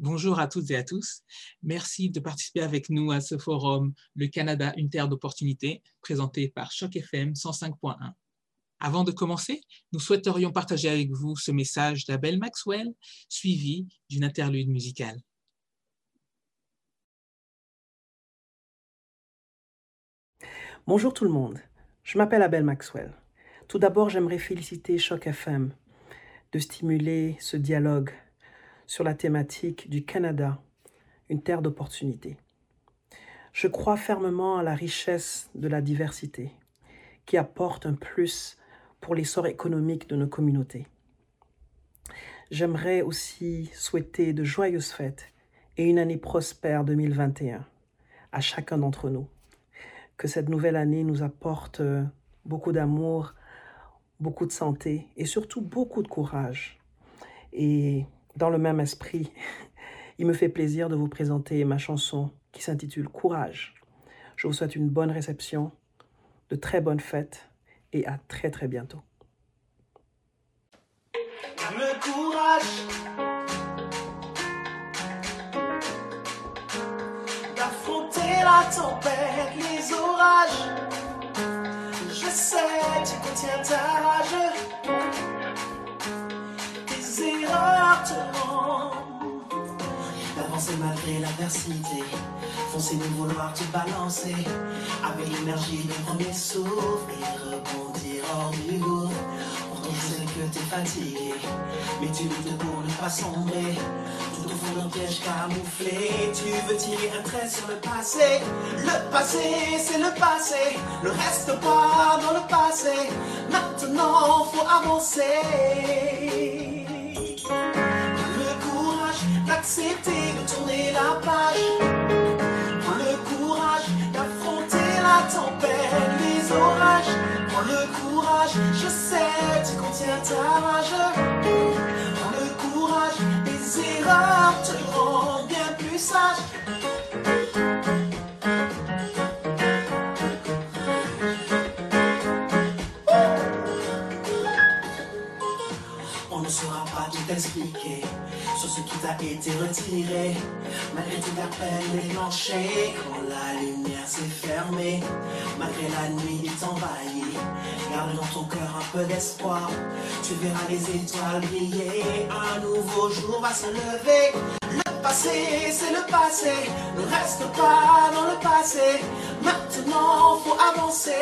Bonjour à toutes et à tous. Merci de participer avec nous à ce forum Le Canada, une terre d'opportunités, présenté par Choc FM 105.1. Avant de commencer, nous souhaiterions partager avec vous ce message d'Abel Maxwell, suivi d'une interlude musicale. Bonjour tout le monde, je m'appelle Abel Maxwell. Tout d'abord, j'aimerais féliciter Choc FM de stimuler ce dialogue sur la thématique du Canada, une terre d'opportunités. Je crois fermement à la richesse de la diversité qui apporte un plus pour l'essor économique de nos communautés. J'aimerais aussi souhaiter de joyeuses fêtes et une année prospère 2021 à chacun d'entre nous. Que cette nouvelle année nous apporte euh, beaucoup d'amour, beaucoup de santé et surtout beaucoup de courage. Et dans le même esprit, il me fait plaisir de vous présenter ma chanson qui s'intitule Courage. Je vous souhaite une bonne réception, de très bonnes fêtes et à très très bientôt. Je sais, d'avancer malgré l'adversité. Foncer de vouloir te balancer avec l'énergie du premier souffle et rebondir hors du. Pourtant je que t'es fatigué, mais tu luttes pour ne pas sombrer. Tout au fond d'un piège camouflé, tu veux tirer un trait sur le passé. Le passé, c'est le passé, ne reste pas dans le passé. Maintenant, faut avancer d'accepter de tourner la page. Prends le courage d'affronter la tempête, les orages. Prends le courage, je sais, tu contiens ta rage. Prends le courage, les erreurs te rendent bien plus sage. On ne saura pas tout expliquer sur ce qui t'a été retiré. Malgré toute la peine déclenchée, quand la lumière s'est fermée, malgré la nuit est envahie, garde dans ton cœur un peu d'espoir. Tu verras les étoiles briller, un nouveau jour va se lever. Le passé, c'est le passé, ne reste pas dans le passé. Maintenant, faut avancer.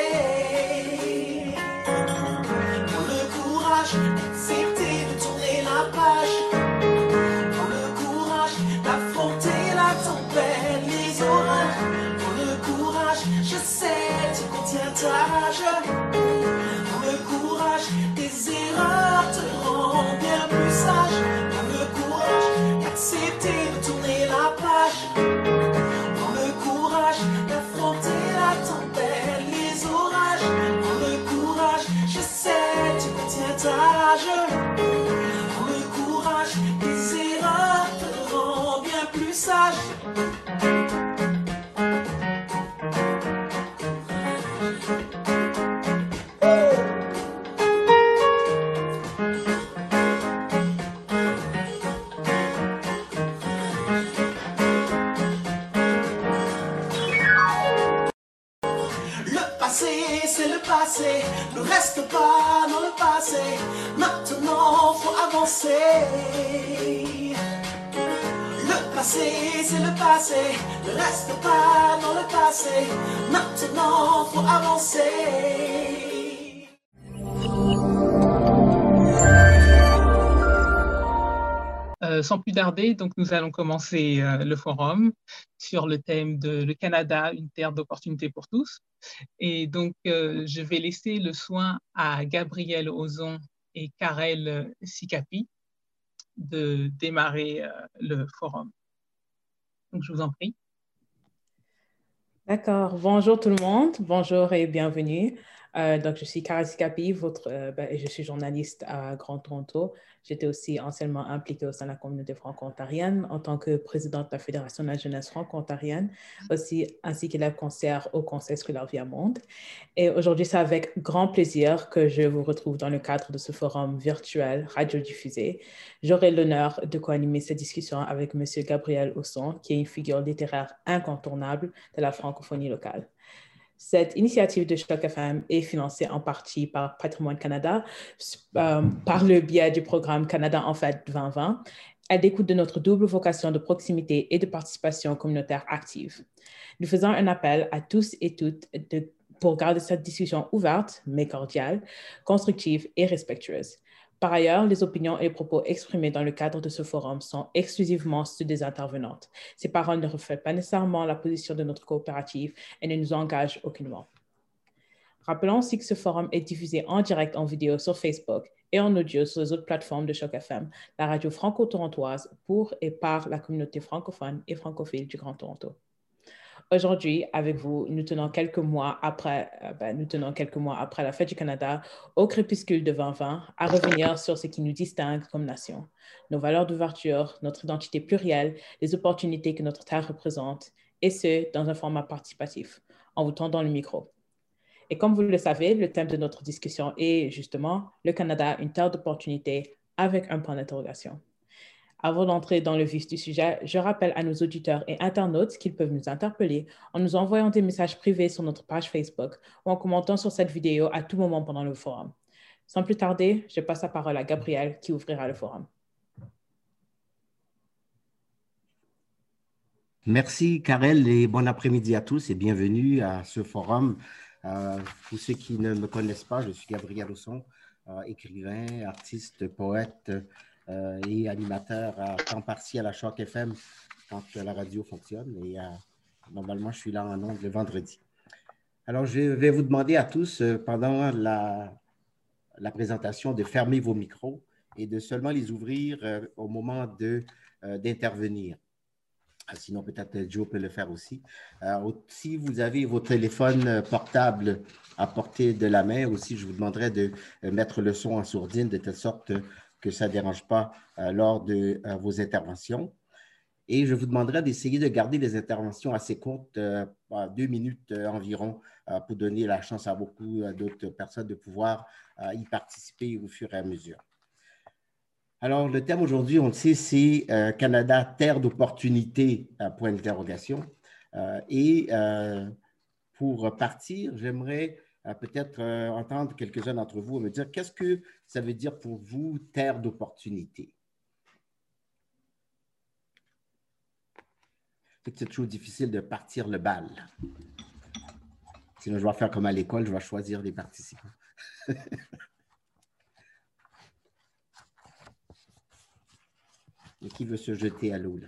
Pour le courage, d'accepter de tourner la page. Dans le courage, des erreurs te rend bien plus sage. Dans le courage d'accepter de tourner la page. Dans le courage d'affronter la tempête, les orages. Dans le courage, je sais, tu contiens ta rage. Dans le courage, des erreurs te rend bien plus sage. Ne reste pas dans le passé. Maintenant, faut avancer. Euh, sans plus tarder, donc nous allons commencer euh, le forum sur le thème de le Canada, une terre d'opportunités pour tous. Et donc, euh, je vais laisser le soin à Gabriel Ozon et Karel Sicapi de démarrer le forum. Donc, je vous en prie. D'accord. Bonjour tout le monde. Bonjour et bienvenue. Euh, donc, je suis Carasi Capi, votre, euh, ben, je suis journaliste à Grand Toronto. J'étais aussi anciennement impliquée au sein de la communauté franco-ontarienne en tant que présidente de la Fédération de la jeunesse franco-ontarienne, aussi ainsi qu'élève concert au Conseil scolaire Via Monde. Et aujourd'hui, c'est avec grand plaisir que je vous retrouve dans le cadre de ce forum virtuel radiodiffusé. J'aurai l'honneur de co-animer cette discussion avec M. Gabriel Osson, qui est une figure littéraire incontournable de la francophonie locale. Cette initiative de Choc FM est financée en partie par Patrimoine Canada euh, par le biais du programme Canada en fait 2020. Elle découle de notre double vocation de proximité et de participation communautaire active. Nous faisons un appel à tous et toutes pour garder cette discussion ouverte, mais cordiale, constructive et respectueuse. Par ailleurs, les opinions et les propos exprimés dans le cadre de ce forum sont exclusivement ceux des intervenantes. Ces paroles ne reflètent pas nécessairement la position de notre coopérative et ne nous engagent aucunement. Rappelons aussi que ce forum est diffusé en direct en vidéo sur Facebook et en audio sur les autres plateformes de Choc FM, la radio franco-torontoise pour et par la communauté francophone et francophile du Grand Toronto. Aujourd'hui, avec vous, nous tenons quelques mois après, euh, ben, nous tenons quelques mois après la fête du Canada, au crépuscule de 2020, à revenir sur ce qui nous distingue comme nation, nos valeurs d'ouverture, notre identité plurielle, les opportunités que notre terre représente, et ce, dans un format participatif, en vous tendant le micro. Et comme vous le savez, le thème de notre discussion est justement le Canada, une terre d'opportunités avec un point d'interrogation. Avant d'entrer dans le vif du sujet, je rappelle à nos auditeurs et internautes qu'ils peuvent nous interpeller en nous envoyant des messages privés sur notre page Facebook ou en commentant sur cette vidéo à tout moment pendant le forum. Sans plus tarder, je passe la parole à Gabriel qui ouvrira le forum. Merci, Karel, et bon après-midi à tous et bienvenue à ce forum. Euh, pour ceux qui ne me connaissent pas, je suis Gabriel Osson, euh, écrivain, artiste, poète, euh, et animateur à temps partiel à Choc FM quand la radio fonctionne. Et euh, normalement, je suis là en ondes le vendredi. Alors, je vais vous demander à tous, euh, pendant la, la présentation, de fermer vos micros et de seulement les ouvrir au moment d'intervenir. Ah, sinon, peut-être Joe peut le faire aussi. si vous avez vos téléphones portables à portée de la main, aussi, je vous demanderai de mettre le son en sourdine de telle sorte que ça ne dérange pas euh, lors de euh, vos interventions. Et je vous demanderai d'essayer de garder les interventions assez courtes, euh, deux minutes environ, pour donner la chance à beaucoup d'autres personnes de pouvoir y participer au fur et à mesure. Alors, le thème aujourd'hui, on le sait, c'est Canada, terre d'opportunité, point d'interrogation. et pour partir, j'aimerais peut-être euh, entendre quelques-uns d'entre vous me dire qu'est-ce que ça veut dire pour vous, terre d'opportunité? C'est toujours difficile de partir le bal. Sinon, je vais faire comme à l'école, je vais choisir les participants. Et qui veut se jeter à l'eau?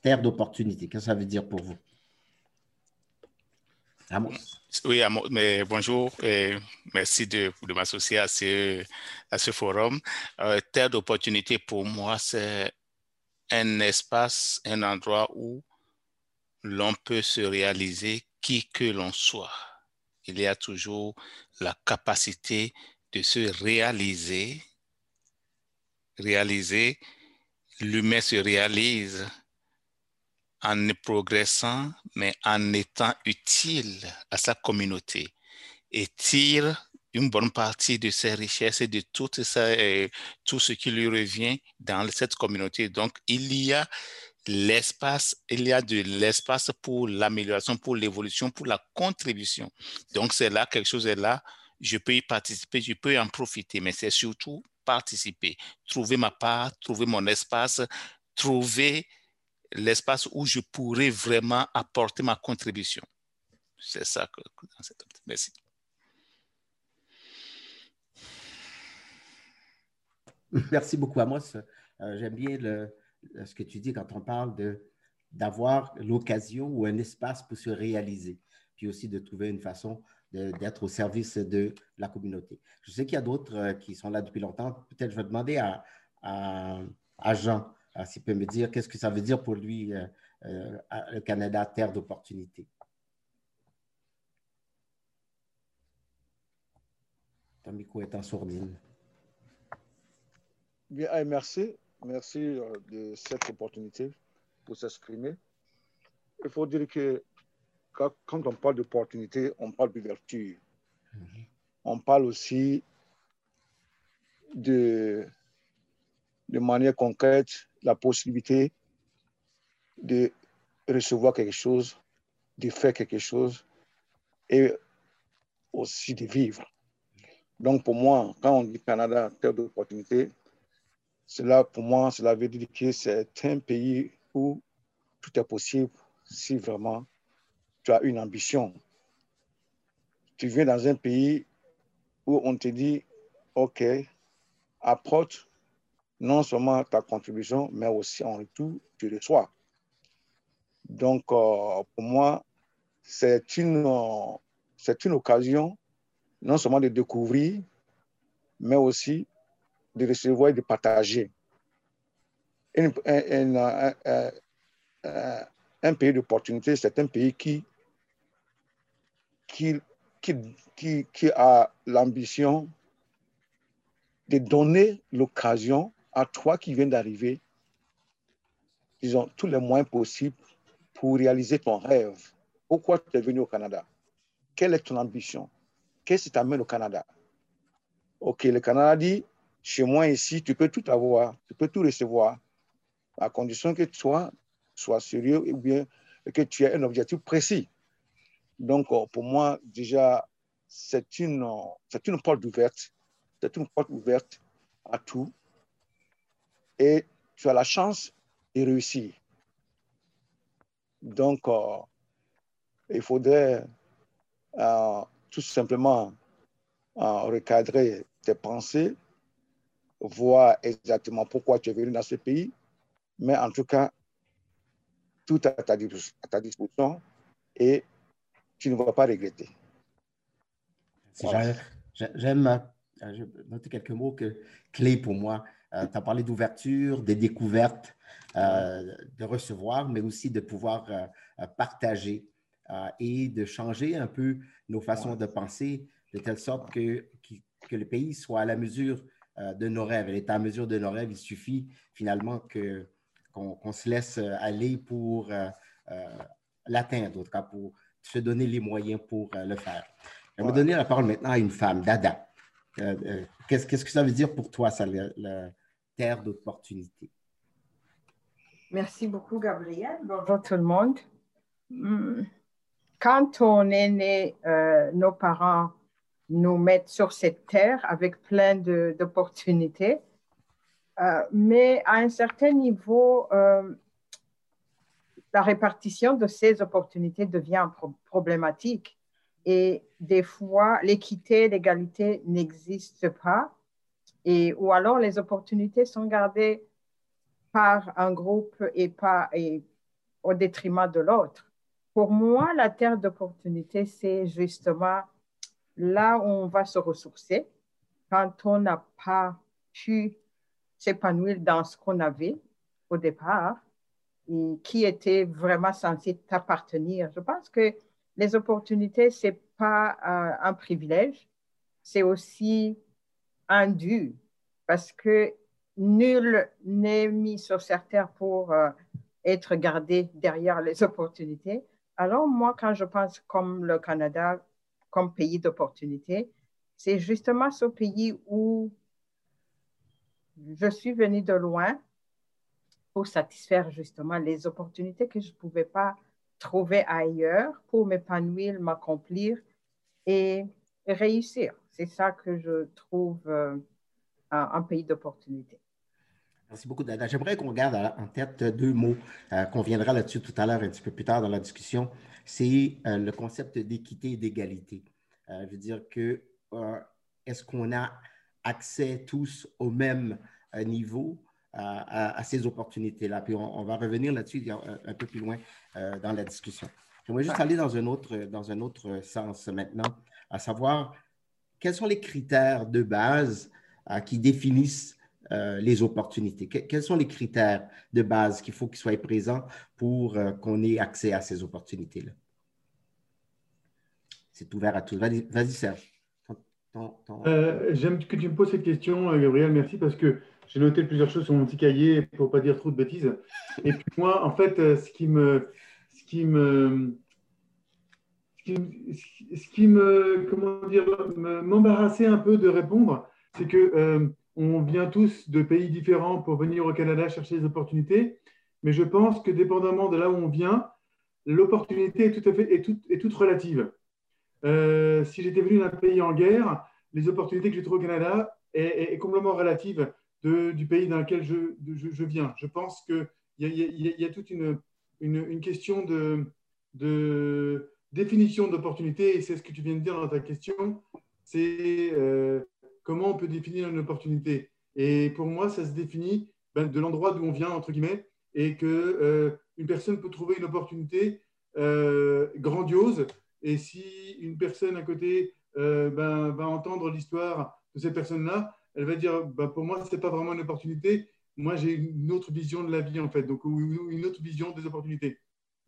Terre d'opportunité, qu'est-ce que ça veut dire pour vous? Oui, mais bonjour et merci de, m'associer à ce, à ce forum. Euh, terre d'opportunité pour moi, c'est un espace, un endroit où l'on peut se réaliser qui que l'on soit. Il y a toujours la capacité de se réaliser. Réaliser, l'humain se réalise en progressant, mais en étant utile à sa communauté et tire une bonne partie de ses richesses et de tout, ça, tout ce qui lui revient dans cette communauté. Donc, il y a l'espace, il y a de l'espace pour l'amélioration, pour l'évolution, pour la contribution. Donc, c'est là, quelque chose est là, je peux y participer, je peux en profiter, mais c'est surtout participer, trouver ma part, trouver mon espace, trouver l'espace où je pourrais vraiment apporter ma contribution. C'est ça que Merci. Merci beaucoup, Amos. Euh, j'aime bien le, ce que tu dis quand on parle d'avoir l'occasion ou un espace pour se réaliser, puis aussi de trouver une façon d'être au service de la communauté. Je sais qu'il y a d'autres euh, qui sont là depuis longtemps. Peut-être je vais demander à, à, Jean s'il peut me dire qu'est-ce que ça veut dire pour lui, euh, euh, le Canada, terre d'opportunité. Ton micro est en sourdine. Bien, merci. Merci euh, de cette opportunité pour s'exprimer. Il faut dire que quand, on parle d'opportunité, on parle d'ouverture. Mhm. On parle aussi de, de manière concrète la possibilité de recevoir quelque chose, de faire quelque chose et aussi de vivre. Donc pour moi, quand on dit Canada, terre d'opportunité, cela pour moi, cela veut dire que c'est un pays où tout est possible si vraiment tu as une ambition. Tu viens dans un pays où on te dit, OK, apporte non seulement ta contribution, mais aussi en retour, tu reçois. Donc, euh, pour moi, c'est une, c'est une occasion non seulement de découvrir, mais aussi de recevoir et de partager. un, un, pays d'opportunité, c'est un pays qui, qui, qui, qui a l'ambition de donner l'occasion à toi qui viens d'arriver, ils ont tous les moyens possibles pour réaliser ton rêve. Pourquoi tu es venu au Canada? Quelle est ton ambition? Qu'est-ce qui t'amène au Canada? Ok, le Canada dit, chez moi ici, tu peux tout avoir, tu peux tout recevoir, à condition que toi sois sérieux ou bien que tu aies un objectif précis. Donc, euh, pour moi, déjà, c'est une, c'est une porte ouverte. C'est une porte ouverte à tout. Et tu as la chance de réussir. Donc, euh, il faudrait euh, tout simplement recadrer tes pensées, voir exactement pourquoi tu es venu dans ce pays. Mais en tout cas, tout à ta, à ta disposition et tu ne vas pas regretter. J'aime euh, noter quelques mots que, clés pour moi. Euh, tu as parlé d'ouverture, de découvertes, euh, de recevoir, mais aussi de pouvoir partager et de changer un peu nos façons de penser de telle sorte que, que, le pays soit à la mesure de nos rêves. Elle est à la mesure de nos rêves. Il suffit finalement que, qu'on, se laisse aller pour l'atteindre, en tout cas pour se donner les moyens pour le faire. Je vais donner la parole maintenant à une femme, Dada. qu'est-ce, que ça veut dire pour toi, ça, terre d'opportunité? Merci beaucoup, Gabriel. Bonjour tout le monde. Hmm. Quand on est né, euh, nos parents nous mettent sur cette terre avec plein d'opportunités. Euh, mais à un certain niveau, euh, la répartition de ces opportunités devient problématique. Et des fois, l'équité, l'égalité n'existent pas. Et, ou alors, les opportunités sont gardées par un groupe et pas et au détriment de l'autre. Pour moi, la terre d'opportunité, c'est justement là où on va se ressourcer quand on n'a pas pu s'épanouir dans ce qu'on avait au départ et qui était vraiment censé t'appartenir. Je pense que les opportunités, ce n'est pas euh, un privilège, c'est aussi parce que nul n'est mis sur cette terre pour euh, être gardé derrière les opportunités. Alors moi, quand je pense comme le Canada, comme pays d'opportunités, c'est justement ce pays où je suis venue de loin pour satisfaire justement les opportunités que je ne pouvais pas trouver ailleurs pour m'épanouir, m'accomplir et réussir. C'est ça que je trouve euh, un, pays d'opportunités. Merci beaucoup, Dada. J'aimerais qu'on garde en tête deux mots, euh, qu'on viendra là-dessus tout à l'heure, un petit peu plus tard dans la discussion. C'est euh, le concept d'équité et d'égalité. je veux dire que est-ce qu'on a accès tous au même niveau à, ces opportunités-là? Puis on, va revenir là-dessus un, peu plus loin euh, dans la discussion. J'aimerais juste aller dans un, autre, dans un autre sens maintenant, à savoir quels sont les critères de base euh, qui définissent euh, les opportunités? quels sont les critères de base qu'il faut qu'ils soient présents pour qu'on ait accès à ces opportunités-là? C'est ouvert à tous. Vas-y, Serge. J'aime que tu me poses cette question, Gabriel, merci, parce que j'ai noté plusieurs choses sur mon petit cahier pour ne pas dire trop de bêtises. Et puis moi, en fait, ce qui me, ce qui me, ce qui, me, comment dire, m'embarrassait un peu de répondre, c'est que euh, on vient tous de pays différents pour venir au Canada chercher des opportunités, mais je pense que dépendamment de là où on vient, l'opportunité est tout à fait est toute, est toute relative. Euh, si j'étais venu d'un pays en guerre, les opportunités que j'ai trouvées au Canada est, complètement relative de, du pays dans lequel je, je, viens. Je pense qu'il y, y, y, a toute une, une, une question de, de définition d'opportunité, et c'est ce que tu viens de dire dans ta question, c'est euh, comment on peut définir une opportunité. Et pour moi, ça se définit ben, de l'endroit d'où on vient, entre guillemets, et que euh, une personne peut trouver une opportunité euh, grandiose, et si une personne à côté ben, va entendre l'histoire de cette personne-là, elle va dire, ben, pour moi, ce n'est pas vraiment une opportunité, moi j'ai une autre vision de la vie, en fait, donc une autre vision des opportunités.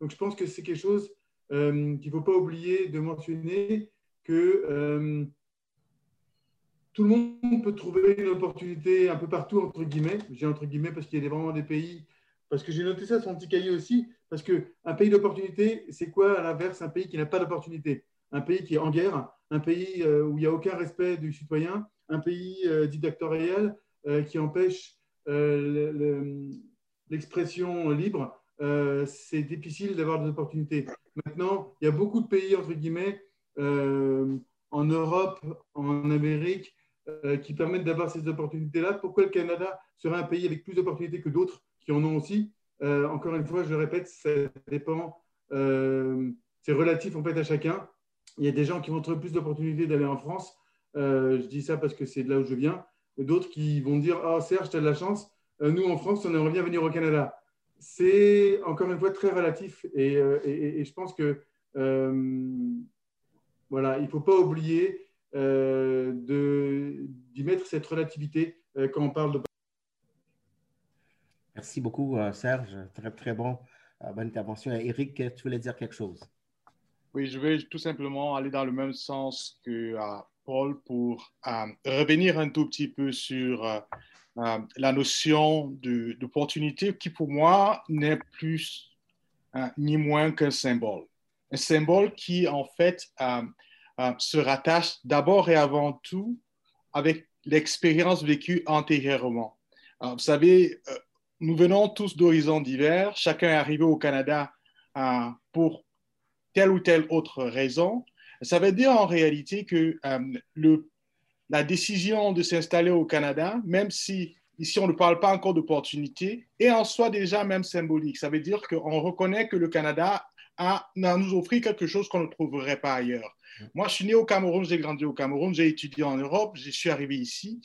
Donc je pense que c'est quelque chose euh, qu'il ne faut pas oublier de mentionner que euh, tout le monde peut trouver une opportunité un peu partout, entre guillemets. J'ai entre guillemets parce qu'il y a vraiment des pays, parce que j'ai noté ça sur mon petit cahier aussi, parce qu'un pays d'opportunité, c'est quoi à l'inverse un pays qui n'a pas d'opportunité? Un pays qui est en guerre, un pays euh, où il n'y a aucun respect du citoyen, un pays dictatorial qui empêche l'expression libre, c'est difficile d'avoir des opportunités. Maintenant, il y a beaucoup de pays, entre guillemets, euh, en Europe, en Amérique, euh, qui permettent d'avoir ces opportunités-là. Pourquoi le Canada serait un pays avec plus d'opportunités que d'autres qui en ont aussi? Euh, Encore une fois, je répète, ça dépend, c'est relatif en fait à chacun. Il y a des gens qui vont trouver plus d'opportunités d'aller en France. je dis ça parce que c'est de là où je viens. D'autres qui vont dire Oh, Serge, tu as de la chance. nous, en France, on aimerait bien venir au Canada c'est encore une fois très relatif et, euh, je pense que euh, voilà, il ne faut pas oublier euh, d'y mettre cette relativité quand on parle de. Merci beaucoup, Serge. Très, très bon, bonne intervention. Eric, tu voulais dire quelque chose? Oui, je vais tout simplement aller dans le même sens que Paul pour revenir un tout petit peu sur euh, la notion d'opportunité qui pour moi n'est plus euh, ni moins qu'un symbole. Un symbole qui en fait euh, se rattache d'abord et avant tout avec l'expérience vécue antérieurement. vous savez, nous venons tous d'horizons divers, chacun est arrivé au Canada pour telle ou telle autre raison. Ça veut dire en réalité que le la décision de s'installer au Canada, même si ici on ne parle pas encore d'opportunité, est en soi déjà même symbolique. Ça veut dire qu'on reconnaît que le Canada a, nous offert quelque chose qu'on ne trouverait pas ailleurs. Moi, je suis né au Cameroun, j'ai grandi au Cameroun, j'ai étudié en Europe, je suis arrivé ici.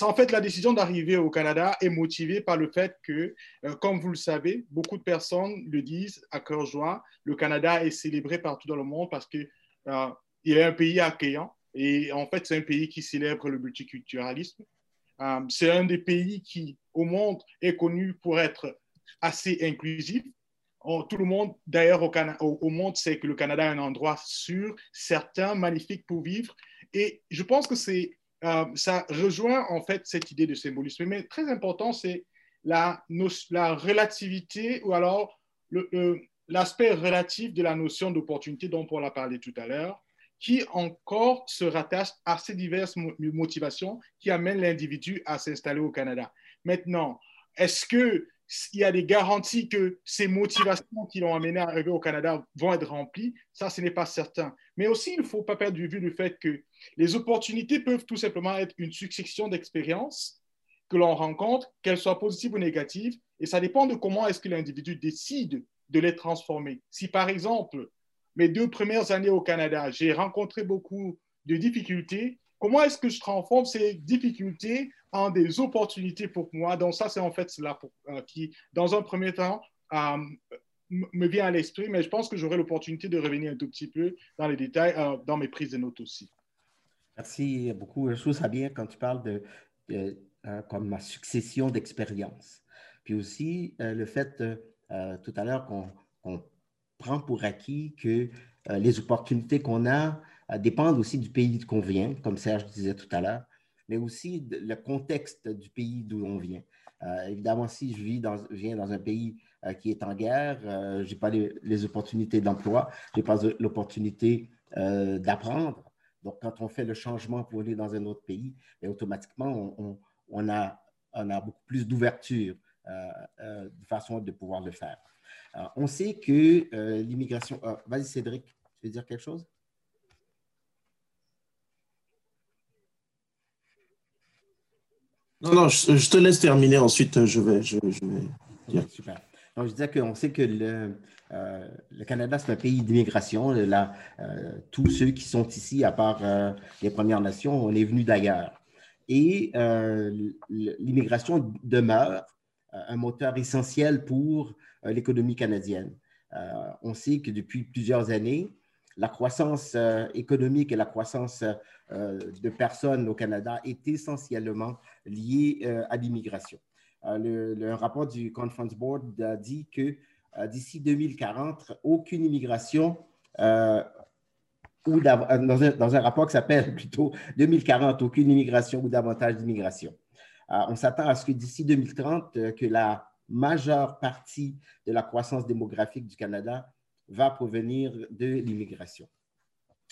En fait, la décision d'arriver au Canada est motivée par le fait que, euh, comme vous le savez, beaucoup de personnes le disent à cœur joie, le Canada est célébré partout dans le monde parce qu'il euh, est un pays accueillant, et en fait, c'est un pays qui célèbre le multiculturalisme. Euh, c'est un des pays qui, au monde, est connu pour être assez inclusif. tout le monde, d'ailleurs, au, monde sait que le Canada est un endroit sûr, certain, magnifique pour vivre. Et je pense que euh, ça rejoint en fait cette idée de symbolisme. Mais très important, c'est la, la relativité ou alors l'aspect relatif de la notion d'opportunité dont Paul a parlé tout à l'heure qui encore se rattache à ces diverses motivations qui amènent l'individu à s'installer au Canada. Maintenant, est-ce qu'il y a des garanties que ces motivations qui l'ont amené à arriver au Canada vont être remplies? Ça, ce n'est pas certain. Mais aussi, il ne faut pas perdre de vue le fait que les opportunités peuvent tout simplement être une succession d'expériences que l'on rencontre, qu'elles soient positives ou négatives, et ça dépend de comment est-ce que l'individu décide de les transformer. Si par exemple, mes deux premières années au Canada, j'ai rencontré beaucoup de difficultés. Comment est-ce que je transforme ces difficultés en des opportunités pour moi? Donc ça, c'est en fait cela euh, qui, dans un premier temps, euh, me vient à l'esprit, mais je pense que j'aurai l'opportunité de revenir un tout petit peu dans les détails, euh, dans mes prises de notes aussi. Merci beaucoup. Je trouve ça bien quand tu parles de, comme ma succession d'expériences. Puis aussi, le fait tout à l'heure qu'on prend pour acquis que euh, les opportunités qu'on a dépendre aussi du pays qu'on vient, comme Serge disait tout à l'heure, mais aussi le contexte du pays d'où on vient. évidemment, si je vis dans, viens dans un pays qui est en guerre, je n'ai pas les, opportunités d'emploi, je n'ai pas l'opportunité d'apprendre. Donc, quand on fait le changement pour aller dans un autre pays, et automatiquement, on, a, on a beaucoup plus d'ouverture façon de pouvoir le faire. on sait que l'immigration... Vas-y, Cédric, tu veux dire quelque chose? Non, non, je, te laisse terminer. Ensuite, je vais, je, vais Super. Donc, je disais qu'on sait que le, euh, le Canada, c'est un pays d'immigration. Euh, tous ceux qui sont ici, à part euh, les Premières Nations, on est venus d'ailleurs. Et l'immigration demeure un moteur essentiel pour l'économie canadienne. on sait que depuis plusieurs années, la croissance économique et la croissance de personnes au Canada est essentiellement liée à l'immigration. Le, rapport du Conference Board a dit que d'ici 2040, aucune immigration, ou dans un, dans, un, rapport qui s'appelle plutôt 2040, aucune immigration ou davantage d'immigration. On s'attend à ce que d'ici 2030, que la majeure partie de la croissance démographique du Canada va provenir de l'immigration.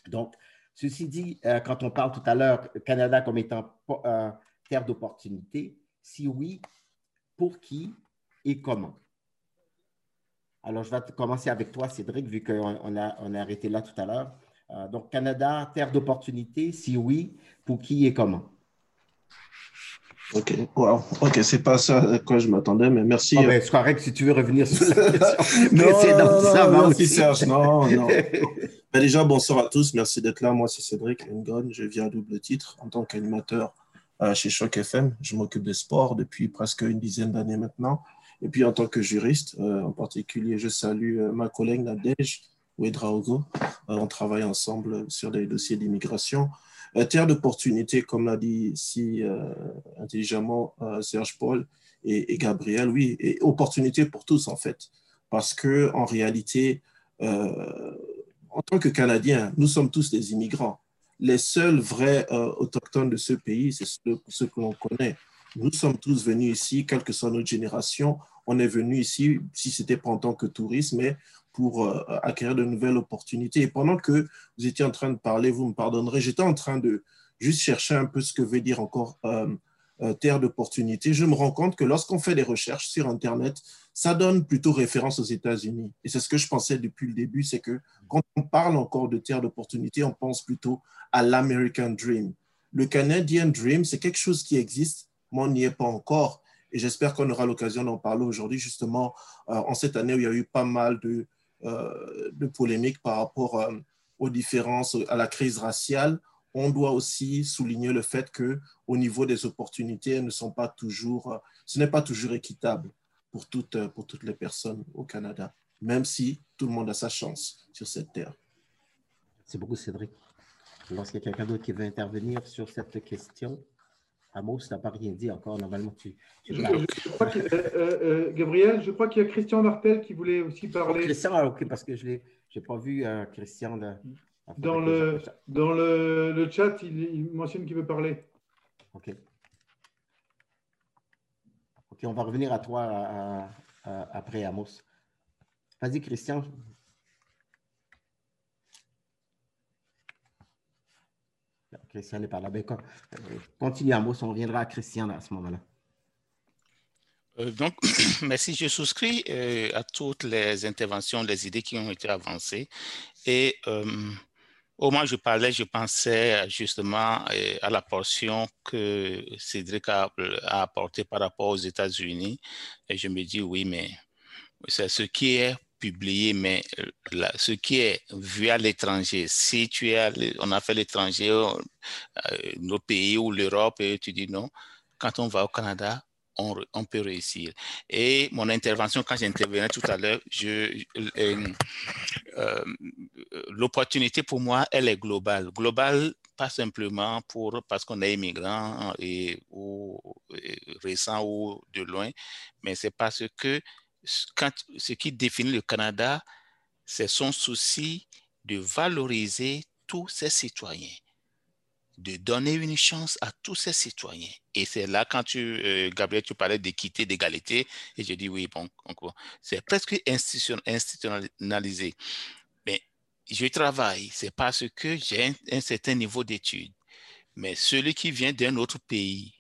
Donc, ceci dit, euh, quand on parle tout à l'heure Canada comme étant euh, terre d'opportunité, si oui, pour qui et comment? Alors, je vais commencer avec toi, Cédric, vu qu'on a, on a arrêté là tout à l'heure. Euh, donc, Canada, terre d'opportunité, si oui, pour qui et comment? Ok, wow. ok, c'est pas ça à quoi je m'attendais, mais merci. Oh, ben, c'est correct si tu veux revenir sur la question non, non, ça non, merci Serge, non, non. ben, déjà, bonsoir à tous, merci d'être là. Moi, c'est Cédric Lengon, je viens à double titre en tant qu'animateur euh, chez Choc FM. Je m'occupe des sports depuis presque une dizaine d'années maintenant. Et puis, en tant que juriste, euh, en particulier, je salue euh, ma collègue Nadège Ouedraogo. on travaille ensemble sur des dossiers d'immigration. Euh, terre d'opportunité, comme l'a dit si euh, intelligemment euh, Serge Paul et, Gabriel, oui, et opportunité pour tous en fait, parce que en réalité, en tant que Canadiens, nous sommes tous des immigrants. Les seuls vrais autochtones de ce pays, c'est ceux, que l'on connaît. Nous sommes tous venus ici, quelle que soit notre génération, on est venu ici, si c'était pas en tant que touriste, mais pour euh, acquérir de nouvelles opportunités. Et pendant que vous étiez en train de parler, vous me pardonnerez, j'étais en train de juste chercher un peu ce que veut dire encore euh, euh, terre d'opportunité. Je me rends compte que lorsqu'on fait des recherches sur Internet, ça donne plutôt référence aux États-Unis. Et c'est ce que je pensais depuis le début, c'est que quand on parle encore de terre d'opportunité, on pense plutôt à l'American Dream. Le Canadian Dream, c'est quelque chose qui existe, mais on n'y est pas encore. Et j'espère qu'on aura l'occasion d'en parler aujourd'hui, justement, en cette année où il y a eu pas mal de, de polémique par rapport euh, aux différences, à la crise raciale, on doit aussi souligner le fait que au niveau des opportunités, elles ne sont pas toujours, euh, ce n'est pas toujours équitable pour toutes, pour toutes les personnes au Canada, même si tout le monde a sa chance sur cette terre. Merci beaucoup, Cédric. Lorsqu'il y a quelqu'un d'autre qui veut intervenir sur cette question, Amos, tu n'as pas rien dit encore. Normalement, tu. Euh, euh, Gabriel, je crois qu'il y a Christian Martel qui voulait aussi parler. Christian, ah, ok, parce que je n'ai pas vu euh, Christian. dans le, dans le, le chat, il, mentionne qu'il veut parler. OK. OK, on va revenir à toi après, Amos. Vas-y, Christian. Christian n'est pas là. Ben, continue à mot, on reviendra à Christian à ce moment-là. Euh, donc, merci. Je souscris euh, à toutes les interventions, les idées qui ont été avancées. Et euh, au moment je parlais, je pensais justement à la portion que Cédric a, a apportée par rapport aux États-Unis. Et je me dis, oui, mais c'est ce qui est publié, mais euh, ce qui est vu à l'étranger, si tu es, on a fait l'étranger, euh, nos pays ou l'Europe, et tu dis non, quand on va au Canada, on, peut réussir. Et mon intervention, quand j'intervenais tout à l'heure, je, euh, l'opportunité pour moi, elle est globale. Globale, pas simplement pour, parce qu'on est immigrant et, ou récent ou de loin, mais c'est parce que ce qui définit le Canada, c'est son souci de valoriser tous ses citoyens, de donner une chance à tous ses citoyens. Et c'est là, quand tu, euh, Gabriel, tu parlais d'équité, d'égalité, et je dis oui, bon, c'est presque institutionnalisé. Mais je travaille, c'est parce que j'ai un, un certain niveau d'études. Mais celui qui vient d'un autre pays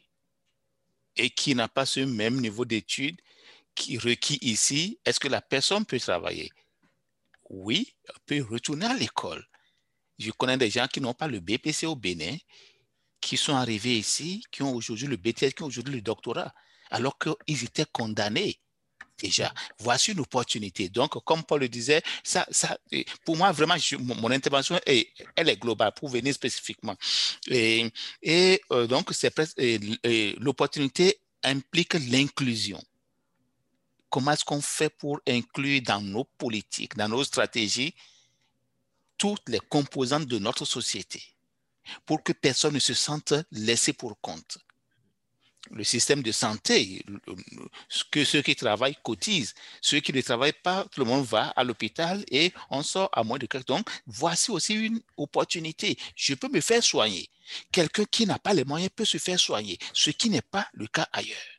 et qui n'a pas ce même niveau d'études qui requis ici, est-ce que la personne peut travailler? Oui, elle peut retourner à l'école. Je connais des gens qui n'ont pas le BPC au Bénin, qui sont arrivés ici, qui ont aujourd'hui le BTS, qui ont aujourd'hui le doctorat, alors qu'ils étaient condamnés déjà. Voici une opportunité. Donc, comme Paul le disait, ça, ça, pour moi, vraiment, mon, intervention, est, elle est globale pour venir spécifiquement. Et, et euh, donc, l'opportunité implique l'inclusion. Comment est-ce qu'on fait pour inclure dans nos politiques, dans nos stratégies, toutes les composantes de notre société pour que personne ne se sente laissé pour compte le système de santé, que ceux qui travaillent cotisent. Ceux qui ne travaillent pas, tout le monde va à l'hôpital et on sort à moins de quelques. Donc, voici aussi une opportunité. Je peux me faire soigner. Quelqu'un qui n'a pas les moyens peut se faire soigner, ce qui n'est pas le cas ailleurs.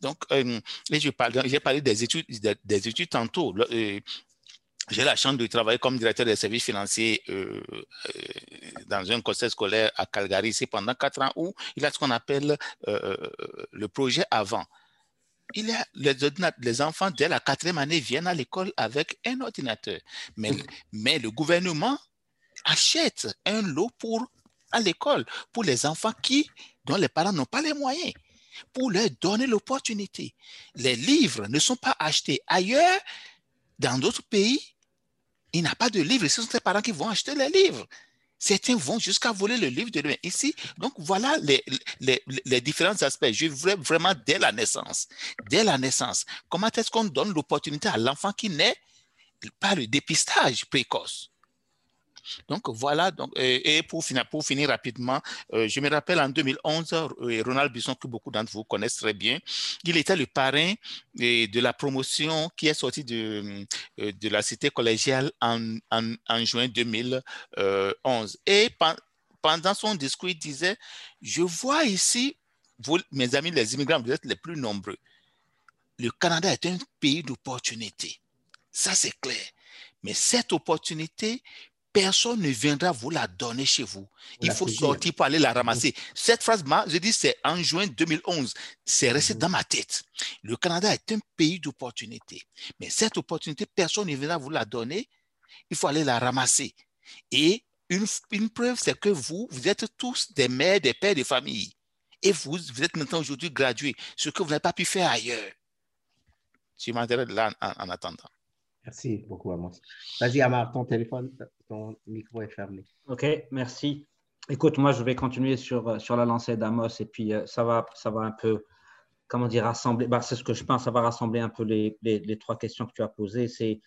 Donc, euh, j'ai parlé, des études, des, études tantôt. Euh, j'ai la chance de travailler comme directeur des services financiers euh, dans un conseil scolaire à Calgary ici pendant quatre ans où il y a ce qu'on appelle le projet avant. Les, enfants dès la quatrième année viennent à l'école avec un ordinateur, mais, mais le gouvernement achète un lot pour à l'école pour les enfants qui dont les parents n'ont pas les moyens pour leur donner l'opportunité. Les livres ne sont pas achetés ailleurs dans d'autres pays, il n'a pas de livre. Ce sont ses parents qui vont acheter les livres. Certains vont jusqu'à voler le livre de lui. Ici, donc voilà les, les, les, différents aspects. Je voulais vraiment dès la naissance. Dès la naissance, comment est-ce qu'on donne l'opportunité à l'enfant qui naît par le dépistage précoce? Donc voilà, et, pour, finir, rapidement, euh, je me rappelle en 2011, euh, Ronald Bisson, que beaucoup d'entre vous connaissent très bien, il était le parrain de la promotion qui est sortie de, euh, de la cité collégiale en, en, en juin 2011. Et pendant son discours, il disait, je vois ici, mes amis les immigrants, vous êtes les plus nombreux. Le Canada est un pays d'opportunité. Ça, c'est clair. Mais cette opportunité personne ne viendra vous la donner chez vous. Il faut sortir pour aller la ramasser. Cette phrase, je dis, c'est en juin 2011. C'est resté mhm. dans ma tête. Le Canada est un pays d'opportunité. Mais cette opportunité, personne ne viendra vous la donner. Il faut aller la ramasser. Et une, une preuve, c'est que vous, vous êtes tous des mères, des pères de famille. Et vous, vous êtes maintenant aujourd'hui gradués, ce que vous n'avez pas pu faire ailleurs. Je m'intéresse là en attendant. Merci beaucoup, Amos. Vas-y, Amar, ton téléphone, micro est fermé. OK, merci. Écoute, moi, je vais continuer sur, euh, sur la lancée d'Amos et puis euh, ça, va, ça va un peu, comment dire, rassembler, bah, c'est ce que je pense, ça va rassembler un peu les, les, trois questions que tu as posées. C'est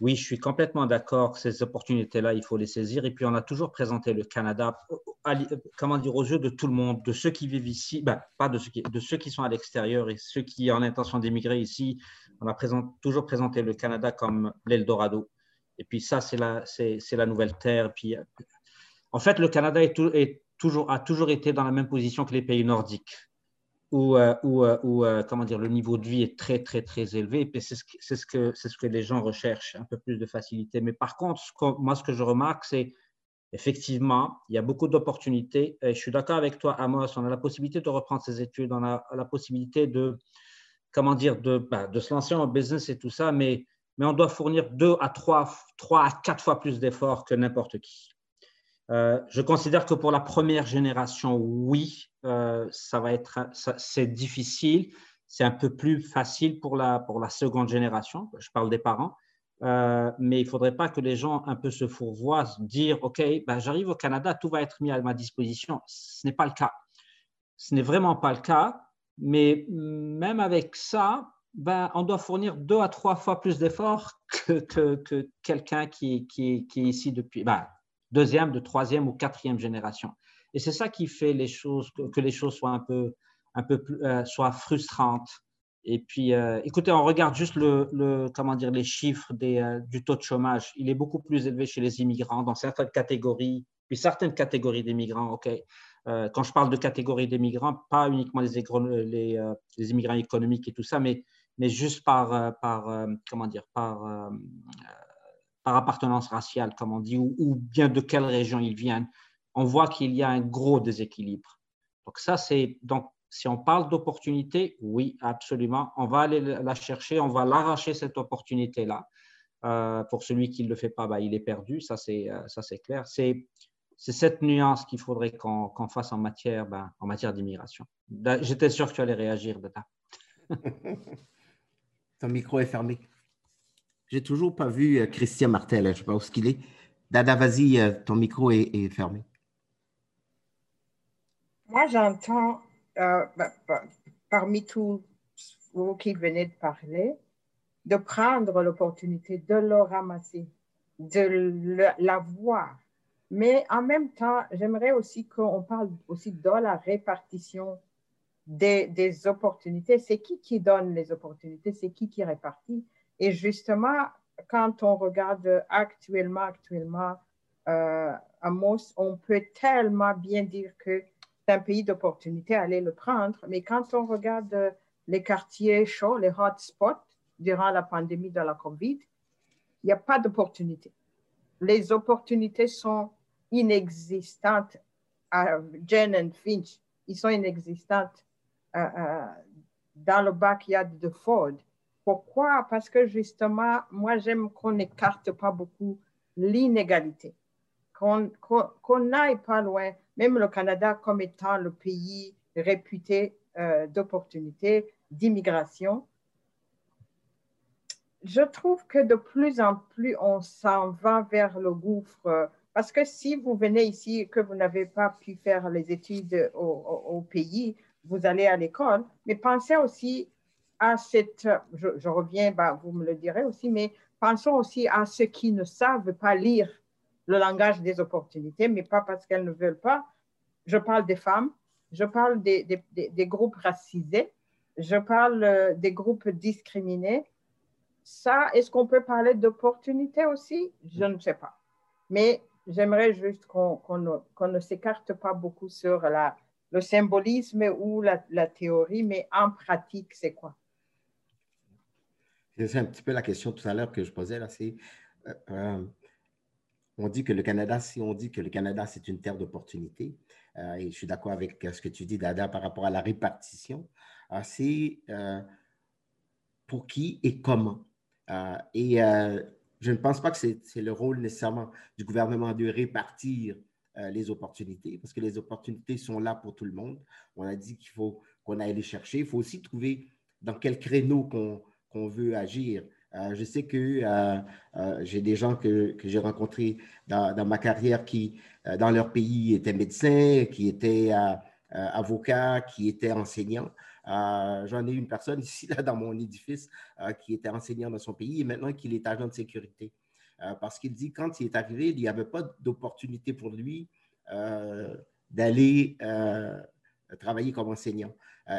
oui, je suis complètement d'accord que ces opportunités-là, il faut les saisir. Et puis, on a toujours présenté le Canada, comment dire, aux yeux de tout le monde, de ceux qui vivent ici, ben, pas de ceux qui, de ceux qui sont à l'extérieur et ceux qui ont l'intention d'émigrer ici. On a toujours présenté le Canada comme l'Eldorado. Et puis, ça, c'est la, nouvelle terre. Puis, en fait, le Canada a toujours été dans la même position que les pays nordiques où, euh, euh, euh, comment dire, le niveau de vie est très, très, très élevé. Et c'est ce, que, les gens recherchent, un peu plus de facilité. Mais par contre, moi, ce que je remarque, c'est effectivement, il y a beaucoup d'opportunités. Je suis d'accord avec toi, Amos, on a la possibilité de reprendre ses études, on a la possibilité de, comment dire, de, de se lancer en business et tout ça, mais, mais on doit fournir deux à trois, trois à quatre fois plus d'efforts que n'importe qui. Euh, je considère que pour la première génération, oui, euh, ça va être, c'est difficile. C'est un peu plus facile pour la, pour la seconde génération. Je parle des parents. Euh, mais il ne faudrait pas que les gens un peu se fourvoient, dire OK, ben, j'arrive au Canada, tout va être mis à ma disposition. Ce n'est pas le cas. Ce n'est vraiment pas le cas. Mais même avec ça, ben, on doit fournir deux à trois fois plus d'efforts que, que, quelqu'un qui, qui, est ici depuis. Ben, deuxième, de troisième ou quatrième génération. Et c'est ça qui fait les choses, que, les choses soient un peu, un peu plus, euh, soient frustrantes Et puis, euh, écoutez, on regarde juste le, comment dire, les chiffres des, euh, du taux de chômage. Il est beaucoup plus élevé chez les immigrants dans certaines catégories, puis certaines catégories d'immigrants. Ok, euh, quand je parle de catégories d'immigrants, pas uniquement les, les, les, immigrants économiques et tout ça, mais, mais juste par, par comment dire, par, par appartenance raciale, comme on dit, ou, bien de quelle région ils viennent. On voit qu'il y a un gros déséquilibre. Donc ça, c'est donc si on parle d'opportunité, oui, absolument. On va aller la chercher, on va l'arracher cette opportunité-là. Euh, pour celui qui ne le fait pas, bah, il est perdu, ça c'est euh, ça c'est clair. C'est cette nuance qu'il faudrait qu'on fasse en matière, ben, en matière d'immigration. J'étais sûr que tu allais réagir, Dada. Ton micro est fermé. J'ai toujours pas vu euh, Christian Martel, je ne sais pas où ce qu'il est. Dada, vas-y, ton micro est fermé. Moi, j'entends euh, bah, bah, parmi tous vous qui venez de parler, de prendre l'opportunité de le ramasser, de la voir. Mais en même temps, j'aimerais aussi qu'on parle aussi de la répartition des, des opportunités. C'est qui qui donne les opportunités? C'est qui qui répartit? Et justement, quand on regarde actuellement, actuellement, euh, Amos, on peut tellement bien dire que un pays d'opportunité, aller le prendre. Mais quand on regarde les quartiers chauds, les hotspots durant la pandémie de la COVID, il n'y a pas d'opportunité. Les opportunités sont inexistantes à Jen and Finch. Ils sont inexistantes dans le backyard de Ford. Pourquoi? Parce que justement, moi, j'aime qu'on n'écarte pas beaucoup l'inégalité, qu'on n'aille pas loin même le Canada comme étant le pays réputé euh, d'opportunités d'immigration. Je trouve que de plus en plus, on s'en va vers le gouffre. Parce que si vous venez ici et que vous n'avez pas pu faire les études au, pays, vous allez à l'école, mais pensez aussi à cette, je, reviens, bah, vous me le direz aussi, mais pensons aussi à ceux qui ne savent pas lire le langage des opportunités, mais pas parce qu'elles ne veulent pas. Je parle des femmes, je parle des, groupes racisés, je parle euh, des groupes discriminés. Ça, est-ce qu'on peut parler d'opportunités aussi? Je ne sais pas. Mais j'aimerais juste qu'on ne, s'écarte pas beaucoup sur la, le symbolisme ou la, théorie, mais en pratique, c'est quoi? C'est un petit peu la question tout à l'heure que je posais là, c'est euh, euh, on dit que le Canada, si on dit que le Canada, c'est une terre d'opportunité, euh, et je suis d'accord avec ce que tu dis, Dada, par rapport à la répartition, euh, c'est euh, pour qui et comment. et je ne pense pas que c'est le rôle nécessairement du gouvernement de répartir les opportunités, parce que les opportunités sont là pour tout le monde. On a dit qu'il faut qu'on aille les chercher. Il faut aussi trouver dans quel créneau qu'on veut agir. Euh, je sais que euh, euh, j'ai des gens que, j'ai rencontrés dans, dans, ma carrière qui, dans leur pays, étaient médecins, qui étaient avocats, qui étaient enseignants. J'en ai une personne ici, là, dans mon édifice, qui était enseignant dans son pays et maintenant qu'il est agent de sécurité. Parce qu'il dit quand il est arrivé, il n'y avait pas d'opportunité pour lui d'aller travailler comme enseignant.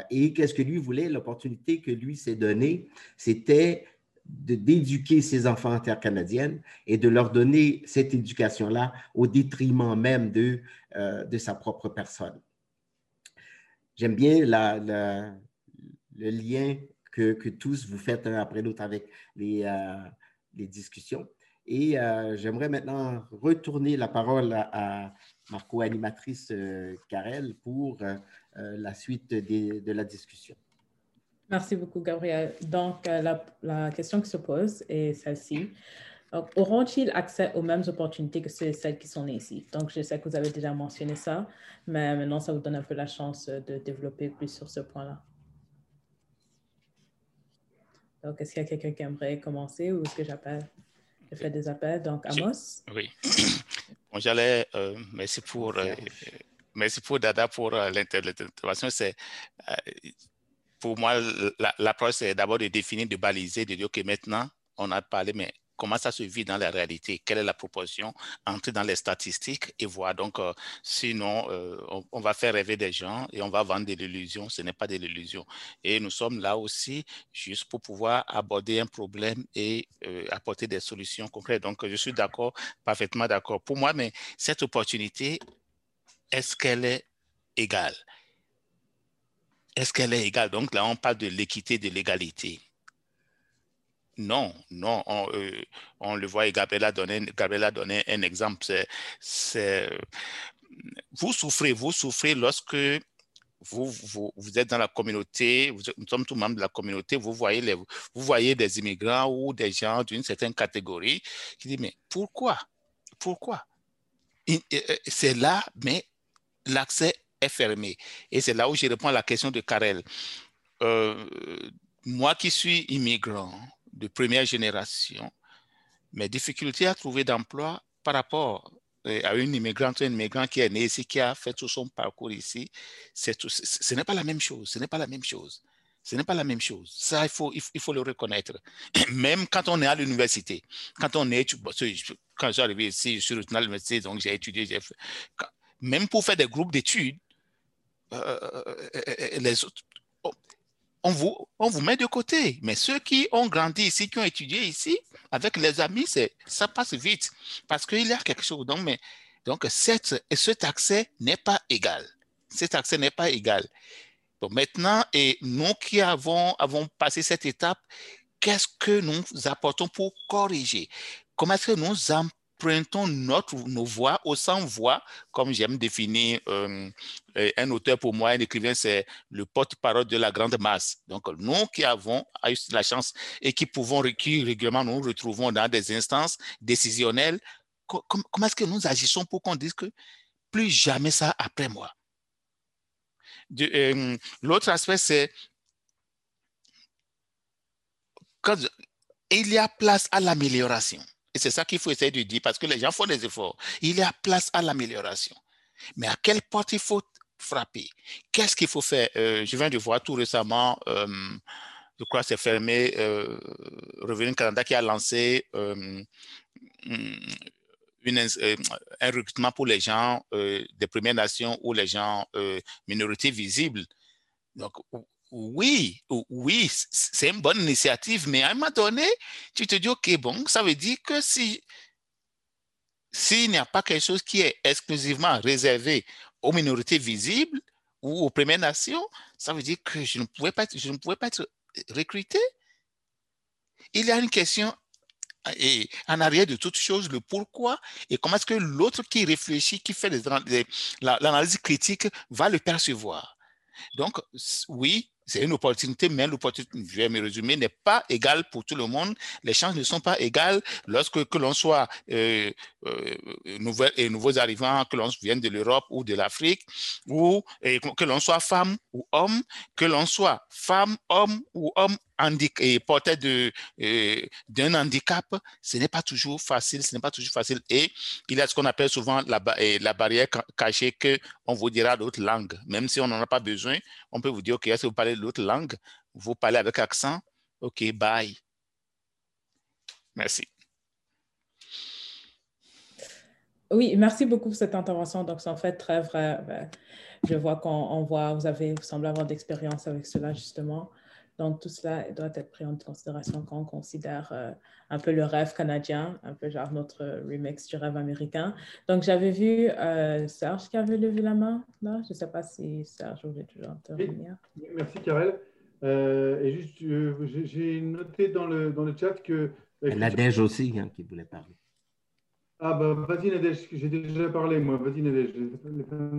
et qu'est-ce que lui voulait? L'opportunité que lui s'est donnée, c'était d'éduquer ses enfants en terre canadienne et de leur donner cette éducation-là au détriment même de, euh, de sa propre personne. J'aime bien le lien que, que, tous vous faites un après l'autre avec les, euh, les, discussions. Et euh, j'aimerais maintenant retourner la parole à, ma co-animatrice Karel pour la suite de la discussion. Merci beaucoup, Gabriel. Donc, euh, la, la, question qui se pose est celle-ci. Auront-ils accès aux mêmes opportunités que celles qui sont nées ici? Donc, je sais que vous avez déjà mentionné ça, mais maintenant, ça vous donne un peu la chance de développer plus sur ce point-là. Donc, est-ce qu'il y a quelqu'un qui aimerait commencer ou est-ce que j'appelle? Je fais des appels. Donc, Amos? Oui. Bon, j'allais, euh, merci pour, euh, merci pour Dada pour l'intervention. C'est pour moi, l'approche, c'est d'abord de définir, de baliser, de dire que maintenant, on a parlé, mais comment ça se vit dans la réalité, quelle est la proportion, entrer dans les statistiques et voir. Donc, euh, sinon, euh, on, va faire rêver des gens et on va vendre de l'illusion. Ce n'est pas de l'illusion. Et nous sommes là aussi juste pour pouvoir aborder un problème et euh, apporter des solutions concrètes. Donc, je suis d'accord, parfaitement d'accord. Pour moi, mais cette opportunité, est-ce qu'elle est égale? Est-ce qu'elle est égale? Donc là, on parle de l'équité, de l'égalité. Non, non, on, euh, le voit et Gabriel a donné, a donné un exemple. Vous souffrez, vous souffrez lorsque vous, vous, êtes dans la communauté, vous, nous sommes tous membres de la communauté, vous voyez, les, vous voyez des immigrants ou des gens d'une certaine catégorie qui disent, mais pourquoi? Pourquoi? C'est là, mais l'accès est fermé. Et c'est là où je réponds à la question de Karel. Euh, moi qui suis immigrant, de première génération, mes difficultés à trouver d'emploi par rapport euh, à une immigrante, un immigrant qui est né ici, qui a fait tout son parcours ici, tout, ce n'est pas la même chose. Ce n'est pas la même chose. Ce n'est pas la même chose. Ça, il faut, il faut le reconnaître. Même quand on est à l'université, quand on est, quand j'arrive ici, je suis retourné à l'université, donc j'ai étudié, même pour faire des groupes d'études, euh, euh, les autres, on vous, on vous met de côté. Mais ceux qui ont grandi ici, qui ont étudié ici, avec les amis, ça passe vite parce qu'il y a quelque chose. Donc, donc cet accès n'est pas égal. Cet accès n'est pas égal. Donc maintenant, et nous qui avons, avons passé cette étape, qu'est-ce que nous apportons pour corriger? Comment est-ce que nous Prêtons notre, nos voix au sans-voix, comme j'aime définir euh, euh, un auteur pour moi, un écrivain, c'est le porte-parole de la grande masse. Donc, nous qui avons eu la chance et qui pouvons, qui régulièrement nous retrouvons dans des instances décisionnelles, comment est-ce que nous agissons pour qu'on dise que plus jamais ça après moi? Euh, l'autre aspect, c'est il y a place à l'amélioration. Et c'est ça qu'il faut essayer de dire parce que les gens font des efforts. Il y a place à l'amélioration. Mais à quelle porte il faut frapper? Qu'est-ce qu'il faut faire? Euh, Je viens de voir tout récemment, euh, je crois que c'est fermé, euh, Revenu Canada qui a lancé euh, une, un recrutement pour les gens des Premières Nations ou les gens minorités visibles. Donc, oui, oui, c'est une bonne initiative, mais à un moment donné, tu te dis, OK, bon, ça veut dire que si s'il n'y a pas quelque chose qui est exclusivement réservé aux minorités visibles ou aux Premières Nations, ça veut dire que je ne pouvais pas, être recruté. Il y a une question et en arrière de toute chose, le pourquoi et comment est-ce que l'autre qui réfléchit, qui fait l'analyse critique, va le percevoir. Donc, oui, c'est une opportunité, mais l'opportunité, je vais me résumer, n'est pas égale pour tout le monde. Les chances ne sont pas égales lorsque que l'on soit euh, euh, et nouveaux arrivants, que l'on vienne de l'Europe ou de l'Afrique, ou que l'on soit femme ou homme, que l'on soit femme, homme ou homme et porté d'un handicap, ce n'est pas toujours facile, ce n'est pas toujours facile. Et il y a ce qu'on appelle souvent la, la barrière cachée qu'on vous dira d'autres langues. Même si on n'en a pas besoin, on peut vous dire, OK, que vous parlez d'autres langues? Vous parlez avec accent? OK, bye. Merci. Oui, merci beaucoup pour cette intervention. Donc, c'est en fait très vrai. Ben, je vois qu'on voit, vous avez, vous semblez avoir d'expérience avec cela, justement. Donc, tout cela doit être pris en considération quand on considère euh, un peu le rêve canadien, un peu genre notre remix du rêve américain. Donc, j'avais vu euh, Serge qui avait levé la main, là. Je ne sais pas si Serge voulait toujours intervenir. merci, Karel. Euh, et juste, j'ai noté dans le, dans le chat que... Nadège aussi hein, qui voulait parler. Ah, bah, vas-y, Nadège, j'ai déjà parlé, moi. Vas-y, Nadège,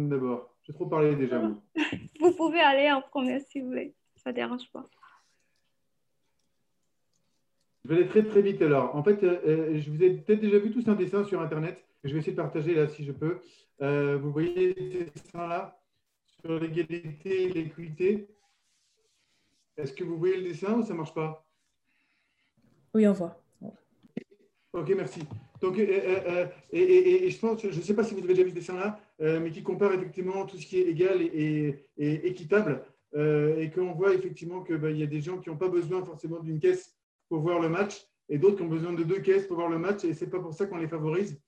d'abord. J'ai trop parlé déjà, moi. Vous pouvez aller en premier si vous voulez. Ça ne dérange pas. Je vais aller très très vite alors. En fait, euh, euh, je vous ai peut-être déjà vu tous un dessin sur Internet. Je vais essayer de partager là si je peux. Euh, vous voyez ces dessins-là sur l'égalité et l'équité? Est-ce que vous voyez le dessin ou ça ne marche pas? Oui, on voit. Ok, merci. Donc, et, je pense, je ne sais pas si vous avez déjà vu ce dessin-là, mais qui compare effectivement tout ce qui est égal et, équitable. et qu'on voit effectivement qu'il bah, y a des gens qui n'ont pas besoin forcément d'une caisse pour voir le match et d'autres qui ont besoin de deux caisses pour voir le match, et ce n'est pas pour ça qu'on les favorise.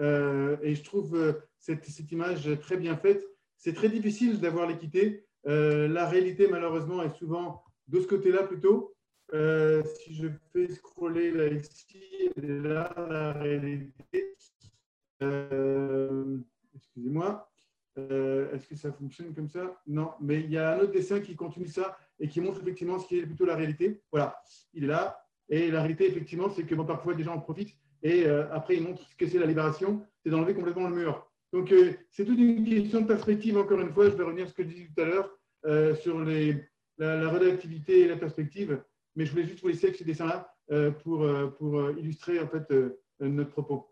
Euh, et je trouve euh, cette, cette, image très bien faite. C'est très difficile d'avoir l'équité. Euh, la réalité, malheureusement, est souvent de ce côté-là plutôt. Si je fais scroller là ici, là, la réalité. Excusez-moi. Est-ce que ça fonctionne comme ça? Non, mais il y a un autre dessin qui continue ça et qui montre effectivement ce qui est plutôt la réalité. Voilà, il est là. Et la réalité, effectivement, c'est que parfois, des gens en profitent et euh, après, il montre ce que c'est la libération, c'est d'enlever complètement le mur. Donc, euh, c'est toute une question de perspective, encore une fois. Je vais revenir à ce que je disais tout à l'heure euh, sur la, la, et la perspective. Mais je voulais juste vous laisser avec ces dessins-là pour, pour illustrer en fait notre propos.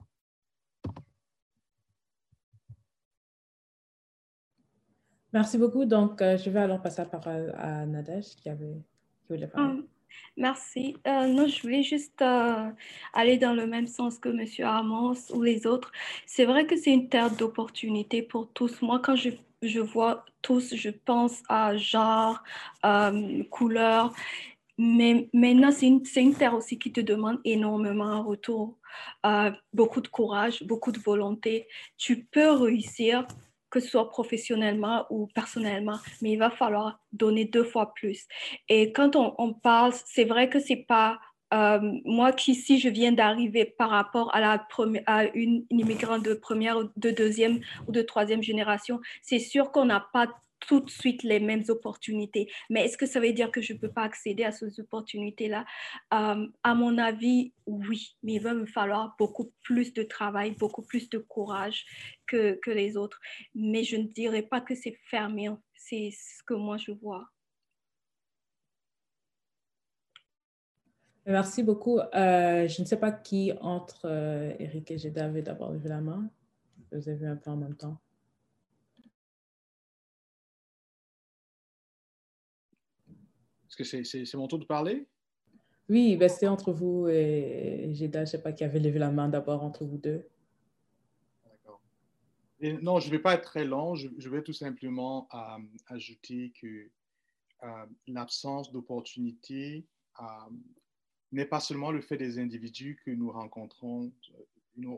Merci beaucoup. Donc, je vais alors passer la parole à Nadège qui, avait, qui voulait parler. Um, Merci. Euh, non, je voulais juste euh, aller dans le même sens que M. Amos ou les autres. C'est vrai que c'est une terre d'opportunité pour tous. Moi, quand je, je, vois tous, je pense à genre, euh, couleur. Mais maintenant, c'est une, terre aussi qui te demande énormément en retour. Euh, beaucoup de courage, beaucoup de volonté. Tu peux réussir que ce soit professionnellement ou personnellement, mais il va falloir donner deux fois plus. Et quand on, parle, c'est vrai que c'est pas euh, moi qui, si je viens d'arriver par rapport à une, une immigrante de première, de deuxième ou de troisième génération, c'est sûr qu'on n'a pas tout de suite les mêmes opportunités. Mais est-ce que ça veut dire que je ne peux pas accéder à ces opportunités-là? Euh, À mon avis, oui, mais il va me falloir beaucoup plus de travail, beaucoup plus de courage que, que les autres. Mais je ne dirais pas que c'est fermé, c'est ce que moi je vois. Merci beaucoup. Euh, je ne sais pas qui entre euh, Eric et Jeda avait d'abord levé la main. Vous avez vu un peu en même temps. Que c'est mon tour de parler? Oui, ben c'est entre vous et Jeda. Je ne sais pas qui avait levé la main d'abord entre vous deux. D'accord. Non, je ne vais pas être très long. Je, je vais tout simplement euh, ajouter que euh, l'absence d'opportunité euh, n'est pas seulement le fait des individus que nous rencontrons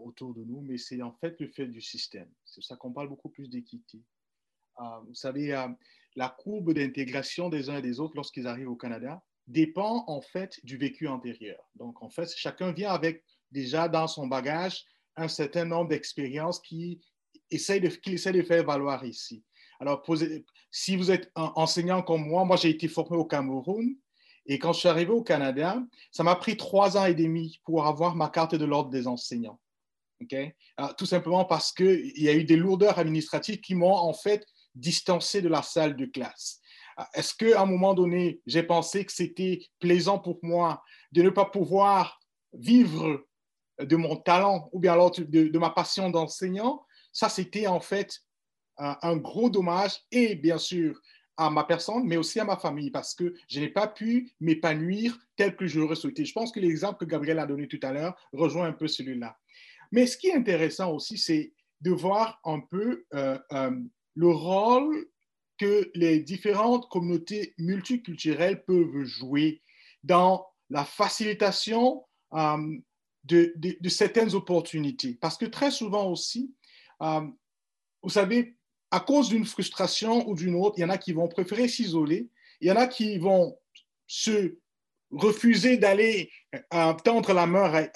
autour de nous, mais c'est en fait le fait du système. C'est ça qu'on parle beaucoup plus d'équité. Vous savez, la courbe d'intégration des uns et des autres lorsqu'ils arrivent au Canada dépend en fait du vécu antérieur. Donc, en fait, chacun vient avec déjà dans son bagage un certain nombre d'expériences qu'il essaie, de, essaie de faire valoir ici. Alors, si vous êtes enseignant comme moi, moi j'ai été formé au Cameroun et quand je suis arrivé au Canada, ça m'a pris trois ans et demi pour avoir ma carte de l'ordre des enseignants. Alors, tout simplement parce qu'il y a eu des lourdeurs administratives qui m'ont en fait distancé de la salle de classe. Ah, est-ce qu'à un moment donné, j'ai pensé que c'était plaisant pour moi de ne pas pouvoir vivre de mon talent ou bien alors de, ma passion d'enseignant? Ça, c'était en fait un, gros dommage et bien sûr à ma personne, mais aussi à ma famille, parce que je n'ai pas pu m'épanouir tel que j'aurais souhaité. Je pense que l'exemple que Gabriel a donné tout à l'heure rejoint un peu celui-là. Mais ce qui est intéressant aussi, c'est de voir un peu euh, euh, le rôle que les différentes communautés multiculturelles peuvent jouer dans la facilitation euh, de, certaines opportunités. Parce que très souvent aussi, euh, vous savez, à cause d'une frustration ou d'une autre, il y en a qui vont préférer s'isoler, il y en a qui vont se refuser d'aller euh, tendre la main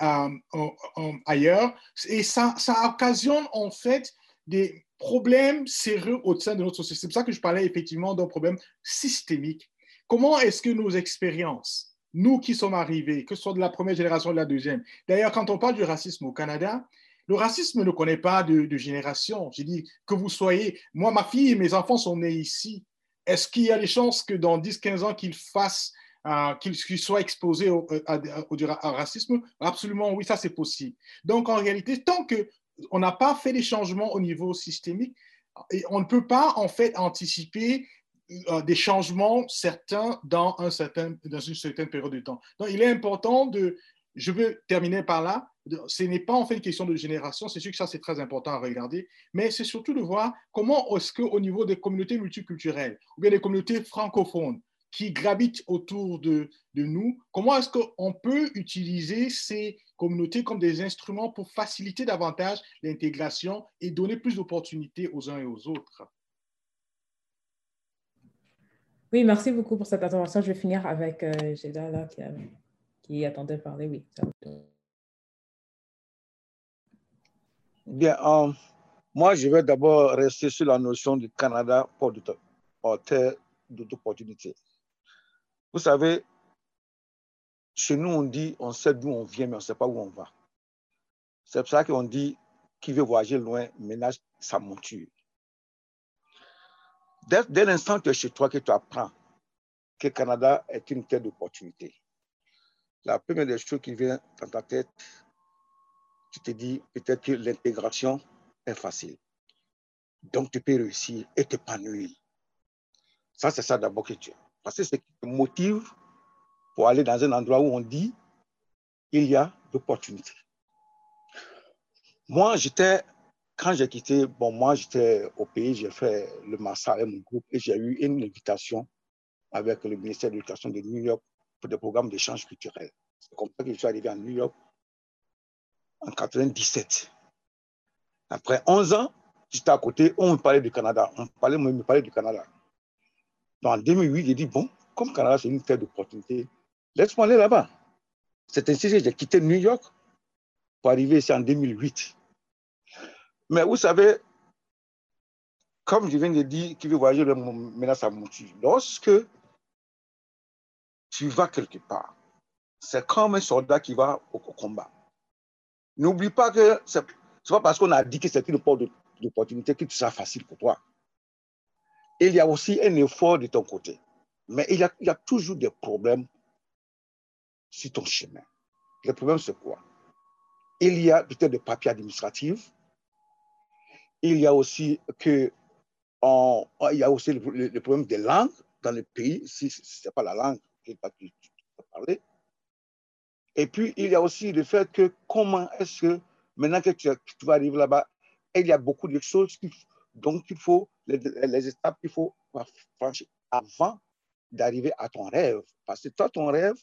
ailleurs, et ça occasionne en fait des, problème sérieux au sein de notre société. C'est pour ça que je parlais effectivement d'un problème systémique. Comment est-ce que nos expériences, nous qui sommes arrivés, que ce soit de la première génération ou de la deuxième, d'ailleurs, quand on parle du racisme au Canada, le racisme ne connaît pas de, génération. J'ai dit que vous soyez, moi, ma fille et mes enfants sont nés ici. Est-ce qu'il y a des chances que dans 10-15 ans qu'ils fassent, euh, qu'ils soient exposés au, au, racisme? Absolument, oui, ça c'est possible. Donc en réalité, tant que on n'a pas fait des changements au niveau systémique et on ne peut pas en fait anticiper euh, des changements certains dans, un certain, dans une certaine période de temps. Donc, il est important de, je veux terminer par là, ce n'est pas en fait une question de génération, c'est sûr que ça c'est très important à regarder, mais c'est surtout de voir comment est-ce qu'au niveau des communautés multiculturelles ou bien des communautés francophones, qui gravitent autour de, de nous. Comment est-ce qu'on peut utiliser ces communautés comme des instruments pour faciliter davantage l'intégration et donner plus d'opportunités aux uns et aux autres? Oui, merci beaucoup pour cette intervention. Je vais finir avec euh, là, qui, qui, attendait de parler. Oui. Bien, euh, moi, je vais d'abord rester sur la notion du Canada pour terre d'opportunité. Vous savez, chez nous, on dit, on sait d'où on vient, mais on ne sait pas où on va. C'est pour ça qu'on dit, qui veut voyager loin, ménage sa monture. Dès, l'instant que tu es chez toi, que tu apprends que le Canada est une terre d'opportunité, la première des choses qui vient dans ta tête, tu te dis peut-être que l'intégration est facile. Donc, tu peux réussir et t'épanouir. Ça, c'est ça d'abord que tu as. Parce que ce qui te motive pour aller dans un endroit où on dit il y a d'opportunités. Moi, j'étais quand j'ai quitté, bon, moi, j'étais au pays, j'ai fait le master avec mon groupe et j'ai eu une invitation avec le ministère de l'Éducation de New York pour des programmes d'échange culturel. C'est comme ça que je suis arrivé à New York en 97. Après 11 ans, j'étais à côté, on me parlait du Canada. On parlait, me parlait du Canada. Donc en 2008, j'ai dit, bon, comme Canada, c'est une terre d'opportunité, laisse-moi aller là-bas. C'est ainsi que j'ai quitté New York pour arriver ici en 2008. Mais vous savez, comme je viens de dire, qui veut voyager menace à monture, lorsque tu vas quelque part, c'est comme un soldat qui va au combat. N'oublie pas que ce n'est pas parce qu'on a dit que c'est une porte d'opportunité que tout sera facile pour toi. Il y a aussi un effort de ton côté. Mais il y a toujours des problèmes sur ton chemin. Le problème, c'est quoi? Il y a peut-être des papiers administratifs, il y a aussi que on, il y a aussi le, problème des langues dans le pays, si ce n'est pas la langue que tu parler. Et puis, il y a aussi le fait que comment est-ce que maintenant que tu, vas arriver là-bas, il y a beaucoup de choses qui, donc il faut, les étapes qu'il faut franchir avant d'arriver à ton rêve. Parce que toi, ton rêve,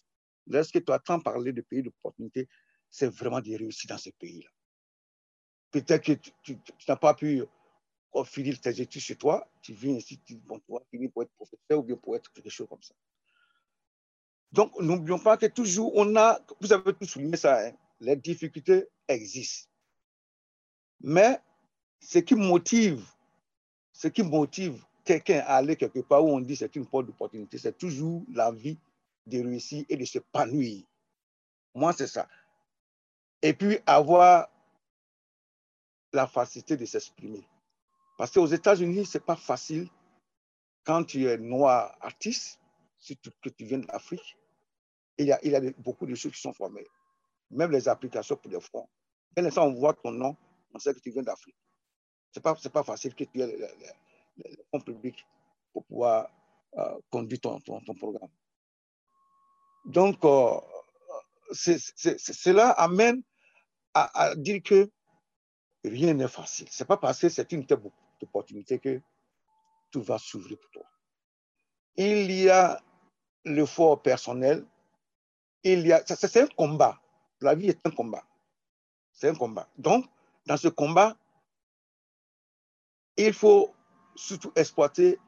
lorsque tu attends parler de pays d'opportunité, c'est vraiment de réussir dans ce pays-là. Peut-être que tu, n'as pas pu finir tes études chez toi, tu viens ici, tu, vas finir pour être professeur ou bien pour être quelque chose comme ça. Donc, n'oublions pas que toujours, on a, vous avez tout souligné ça, hein, les difficultés existent. Mais ce qui motive, ce qui motive quelqu'un à aller quelque part où on dit c'est une porte d'opportunité, c'est toujours l'envie de réussir et de s'épanouir. Moi, c'est ça. Et puis avoir la facilité de s'exprimer. Parce qu'aux États-Unis, ce n'est pas facile quand tu es noir artiste, surtout que tu viens d'Afrique. Il y, a, beaucoup de choses qui sont formées. Même les applications pour les fonds. Dès l'instant on voit ton nom, on sait que tu viens d'Afrique. Ce n'est pas, facile que tu aies le, fonds public pour pouvoir euh, conduire ton, programme. Donc, euh, cela amène à, dire que rien n'est facile. Ce n'est pas parce que c'est une telle opportunité que tout va s'ouvrir pour toi. Il y a l'effort personnel, il y a, c'est un combat. La vie est un combat. C'est un combat. Donc, dans ce combat, il faut surtout exploiter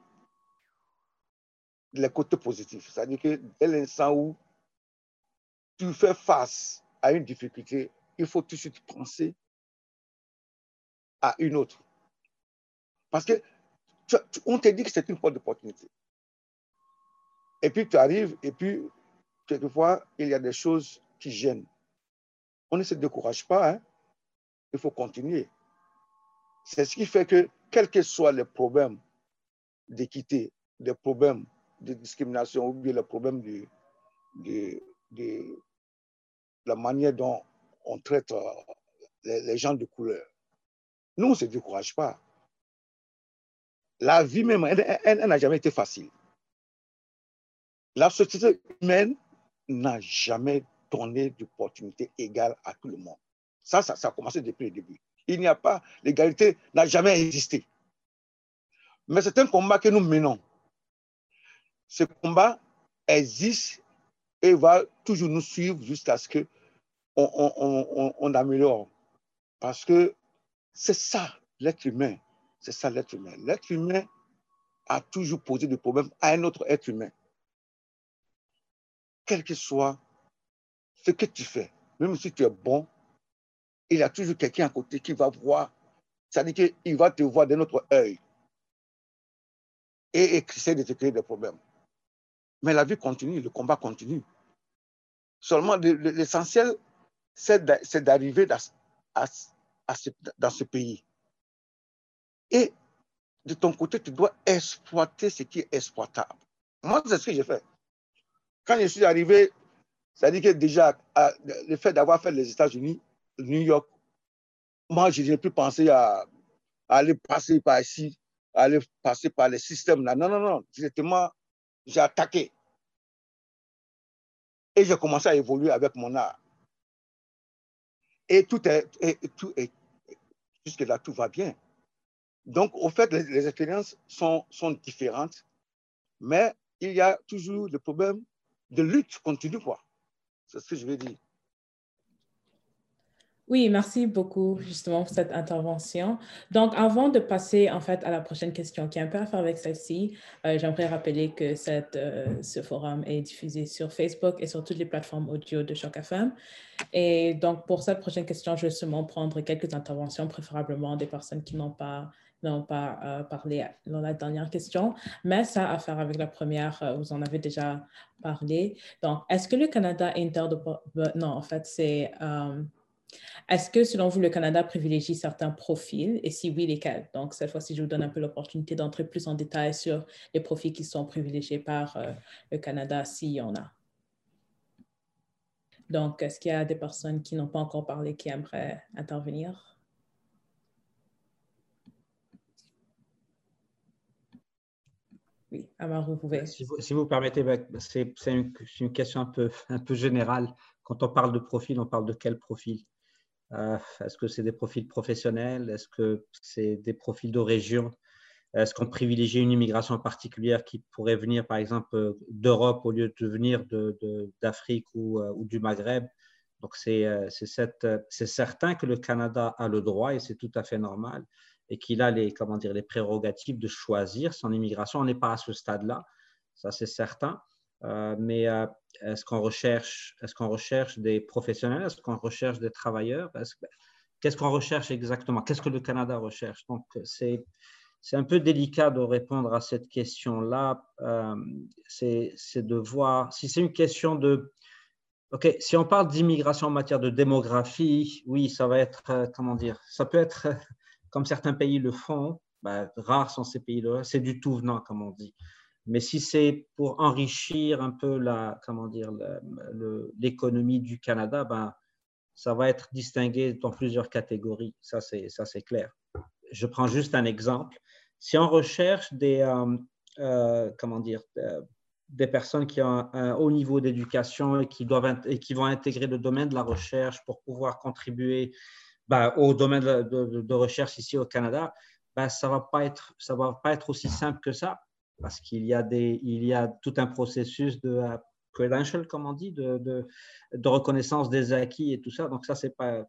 les côtés positifs. C'est-à-dire que dès l'instant où tu fais face à une difficulté, il faut tout de suite penser à une autre. Parce que on te dit que c'est une porte d'opportunité. Et puis tu arrives, et puis quelquefois, il y a des choses qui gênent. On ne se décourage pas, hein? il faut continuer. C'est ce qui fait que, quels que soient les problèmes d'équité, les problèmes de discrimination ou bien les problèmes de, la manière dont on traite euh, les gens de couleur, nous, on ne se décourage pas. La vie même, elle n'a jamais été facile. La société humaine n'a jamais donné d'opportunité égale à tout le monde. Ça, ça, ça a commencé depuis le début. Il n'y a pas, l'égalité n'a jamais existé. Mais c'est un combat que nous menons. Ce combat, existe et va toujours nous suivre jusqu'à ce que on, on, on, améliore. Parce que c'est ça, l'être humain. C'est ça, l'être humain. L'être humain a toujours posé des problèmes à un autre être humain. Quel que soit ce que tu fais, même si tu es bon, il y a toujours quelqu'un à côté qui va voir. C'est-à-dire qu'il va te voir d'un autre œil et essayer de te créer des problèmes. Mais la vie continue, le combat continue. Seulement, l'essentiel, c'est d'arriver dans, ce pays. Et de ton côté, tu dois exploiter ce qui est exploitable. Moi, c'est ce que j'ai fait. Quand je suis arrivé, c'est-à-dire que déjà, le fait d'avoir fait les États-Unis, New York, moi, je n'ai plus pensé à, aller passer par ici, à aller passer par les systèmes là. Non, non, non. Directement, j'ai attaqué. Et j'ai commencé à évoluer avec mon art. Et tout est, tout est, jusque-là, tout va bien. Donc, au fait, les, expériences sont, sont différentes, mais il y a toujours le problème de lutte continue, quoi. C'est ce que je veux dire. Oui, merci beaucoup justement pour cette intervention. Donc, avant de passer en fait à la prochaine question qui a un peu à faire avec celle-ci, euh, j'aimerais rappeler que cette, euh, ce forum est diffusé sur Facebook et sur toutes les plateformes audio de Choc FM. Et donc, pour cette prochaine question, je vais seulement prendre quelques interventions, préférablement des personnes qui n'ont pas n'ont pas euh, parlé dans la dernière question, mais ça a à faire avec la première, vous en avez déjà parlé. Donc, est-ce que le Canada est Non, en fait, c'est est-ce que, selon vous, le Canada privilégie certains profils? Et si oui, lesquels? Donc, cette fois-ci, je vous donne un peu l'opportunité d'entrer plus en détail sur les profils qui sont privilégiés par euh, le Canada, s'il y en a. Donc, est-ce qu'il y a des personnes qui n'ont pas encore parlé qui aimeraient intervenir? Oui, Amar, vous pouvez. Si vous, permettez, ben, c'est une, une, question un peu, un peu générale. Quand on parle de profil, on parle de quel profil? Euh, est-ce que c'est des profils professionnels? Est-ce que c'est des profils de région? Est-ce qu'on privilégie une immigration particulière qui pourrait venir, par exemple, euh, d'Europe au lieu de venir d'Afrique ou, euh, ou, du Maghreb? Donc, c'est certain que le Canada a le droit, et c'est tout à fait normal, et qu'il a les, comment dire, les prérogatives de choisir son immigration. On n'est pas à ce stade-là, ça c'est certain. Euh, mais euh, est-ce qu'on recherche, est qu'on recherche des professionnels? Est-ce qu'on recherche des travailleurs? Qu'est-ce qu'on recherche exactement? Qu'est-ce que le Canada recherche? Donc, c'est, un peu délicat de répondre à cette question-là. Euh, c'est, de voir si c'est une question de. OK, si on parle d'immigration en matière de démographie, oui, ça va être, comment dire, ça peut être, comme certains pays le font, ben, rares sont ces pays-là, c'est du tout venant, comme on dit. Mais si c'est pour enrichir un peu la, comment dire, l'économie du Canada, ben, ça va être distingué dans plusieurs catégories. Ça, c'est, ça, c'est clair. Je prends juste un exemple. Si on recherche des, euh, euh, comment dire, euh, des personnes qui ont un, haut niveau d'éducation et qui, doivent, et qui vont intégrer le domaine de la recherche pour pouvoir contribuer ben, au domaine de, recherche ici au Canada, ben, ça ne va, pas être, ça va pas être aussi simple que ça parce qu'il y, a tout un processus de euh, credential, comme on dit, de, de, reconnaissance des acquis et tout ça. Donc ça, c'est pas,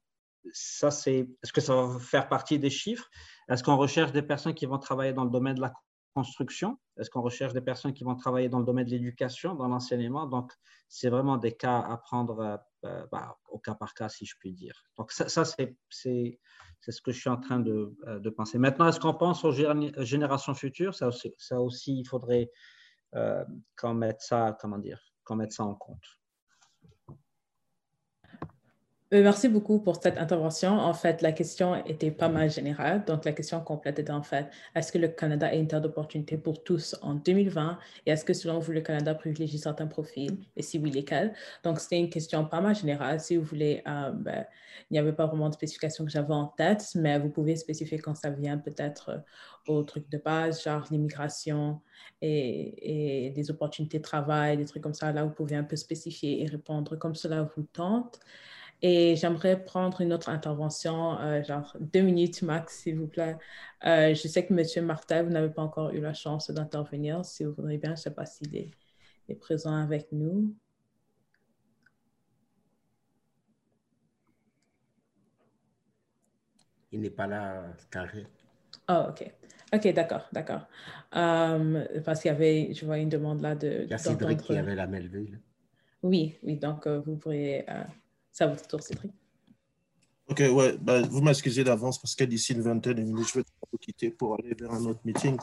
ça c'est, est-ce que ça va faire partie des chiffres? Est-ce qu'on recherche des personnes qui vont travailler dans le domaine de la construction? Est-ce qu'on recherche des personnes qui vont travailler dans le domaine de l'éducation, dans l'enseignement? Donc, c'est vraiment des cas à prendre euh, bah, au cas par cas, si je puis dire. Donc, ça, ça c'est ce que je suis en train de, euh, de penser. Maintenant, est-ce qu'on pense aux générations futures? Ça aussi, ça aussi, il faudrait euh, qu'on mette ça, dire, qu'on mette ça en compte. Euh, merci beaucoup pour cette intervention. En fait, la question était pas mal générale. Donc, la question complète était en fait, est-ce que le Canada est une terre d'opportunité pour tous en 2020? Et est-ce que selon vous, le Canada privilégie certains profils? Et si oui, lesquels? Donc, c'était une question pas mal générale. Si vous voulez, euh, ben, il n'y avait pas vraiment de spécification que j'avais en tête, mais vous pouvez spécifier quand ça vient peut-être euh, au truc de base, genre l'immigration et, et des opportunités de travail, des trucs comme ça. Là, vous pouvez un peu spécifier et répondre comme cela vous tente. Et j'aimerais prendre une autre intervention, euh, genre deux minutes max, s'il vous plaît. Euh, je sais que M. Martin, vous n'avez pas encore eu la chance d'intervenir. Si vous voudrez bien, je ne sais pas s'il est est présent avec nous. Il n'est pas là, carré. Oh, OK. OK, d'accord, d'accord. Euh, parce qu'il y avait, je vois une demande là de. Il y a Cédric qui avait la main levée. Oui, oui, donc euh, vous pourriez. Euh, c'est à votre tour, Cédric. OK, ouais, bah, vous m'excusez d'avance parce que d'ici une vingtaine de minutes, je vais vous quitter pour aller vers un autre meeting.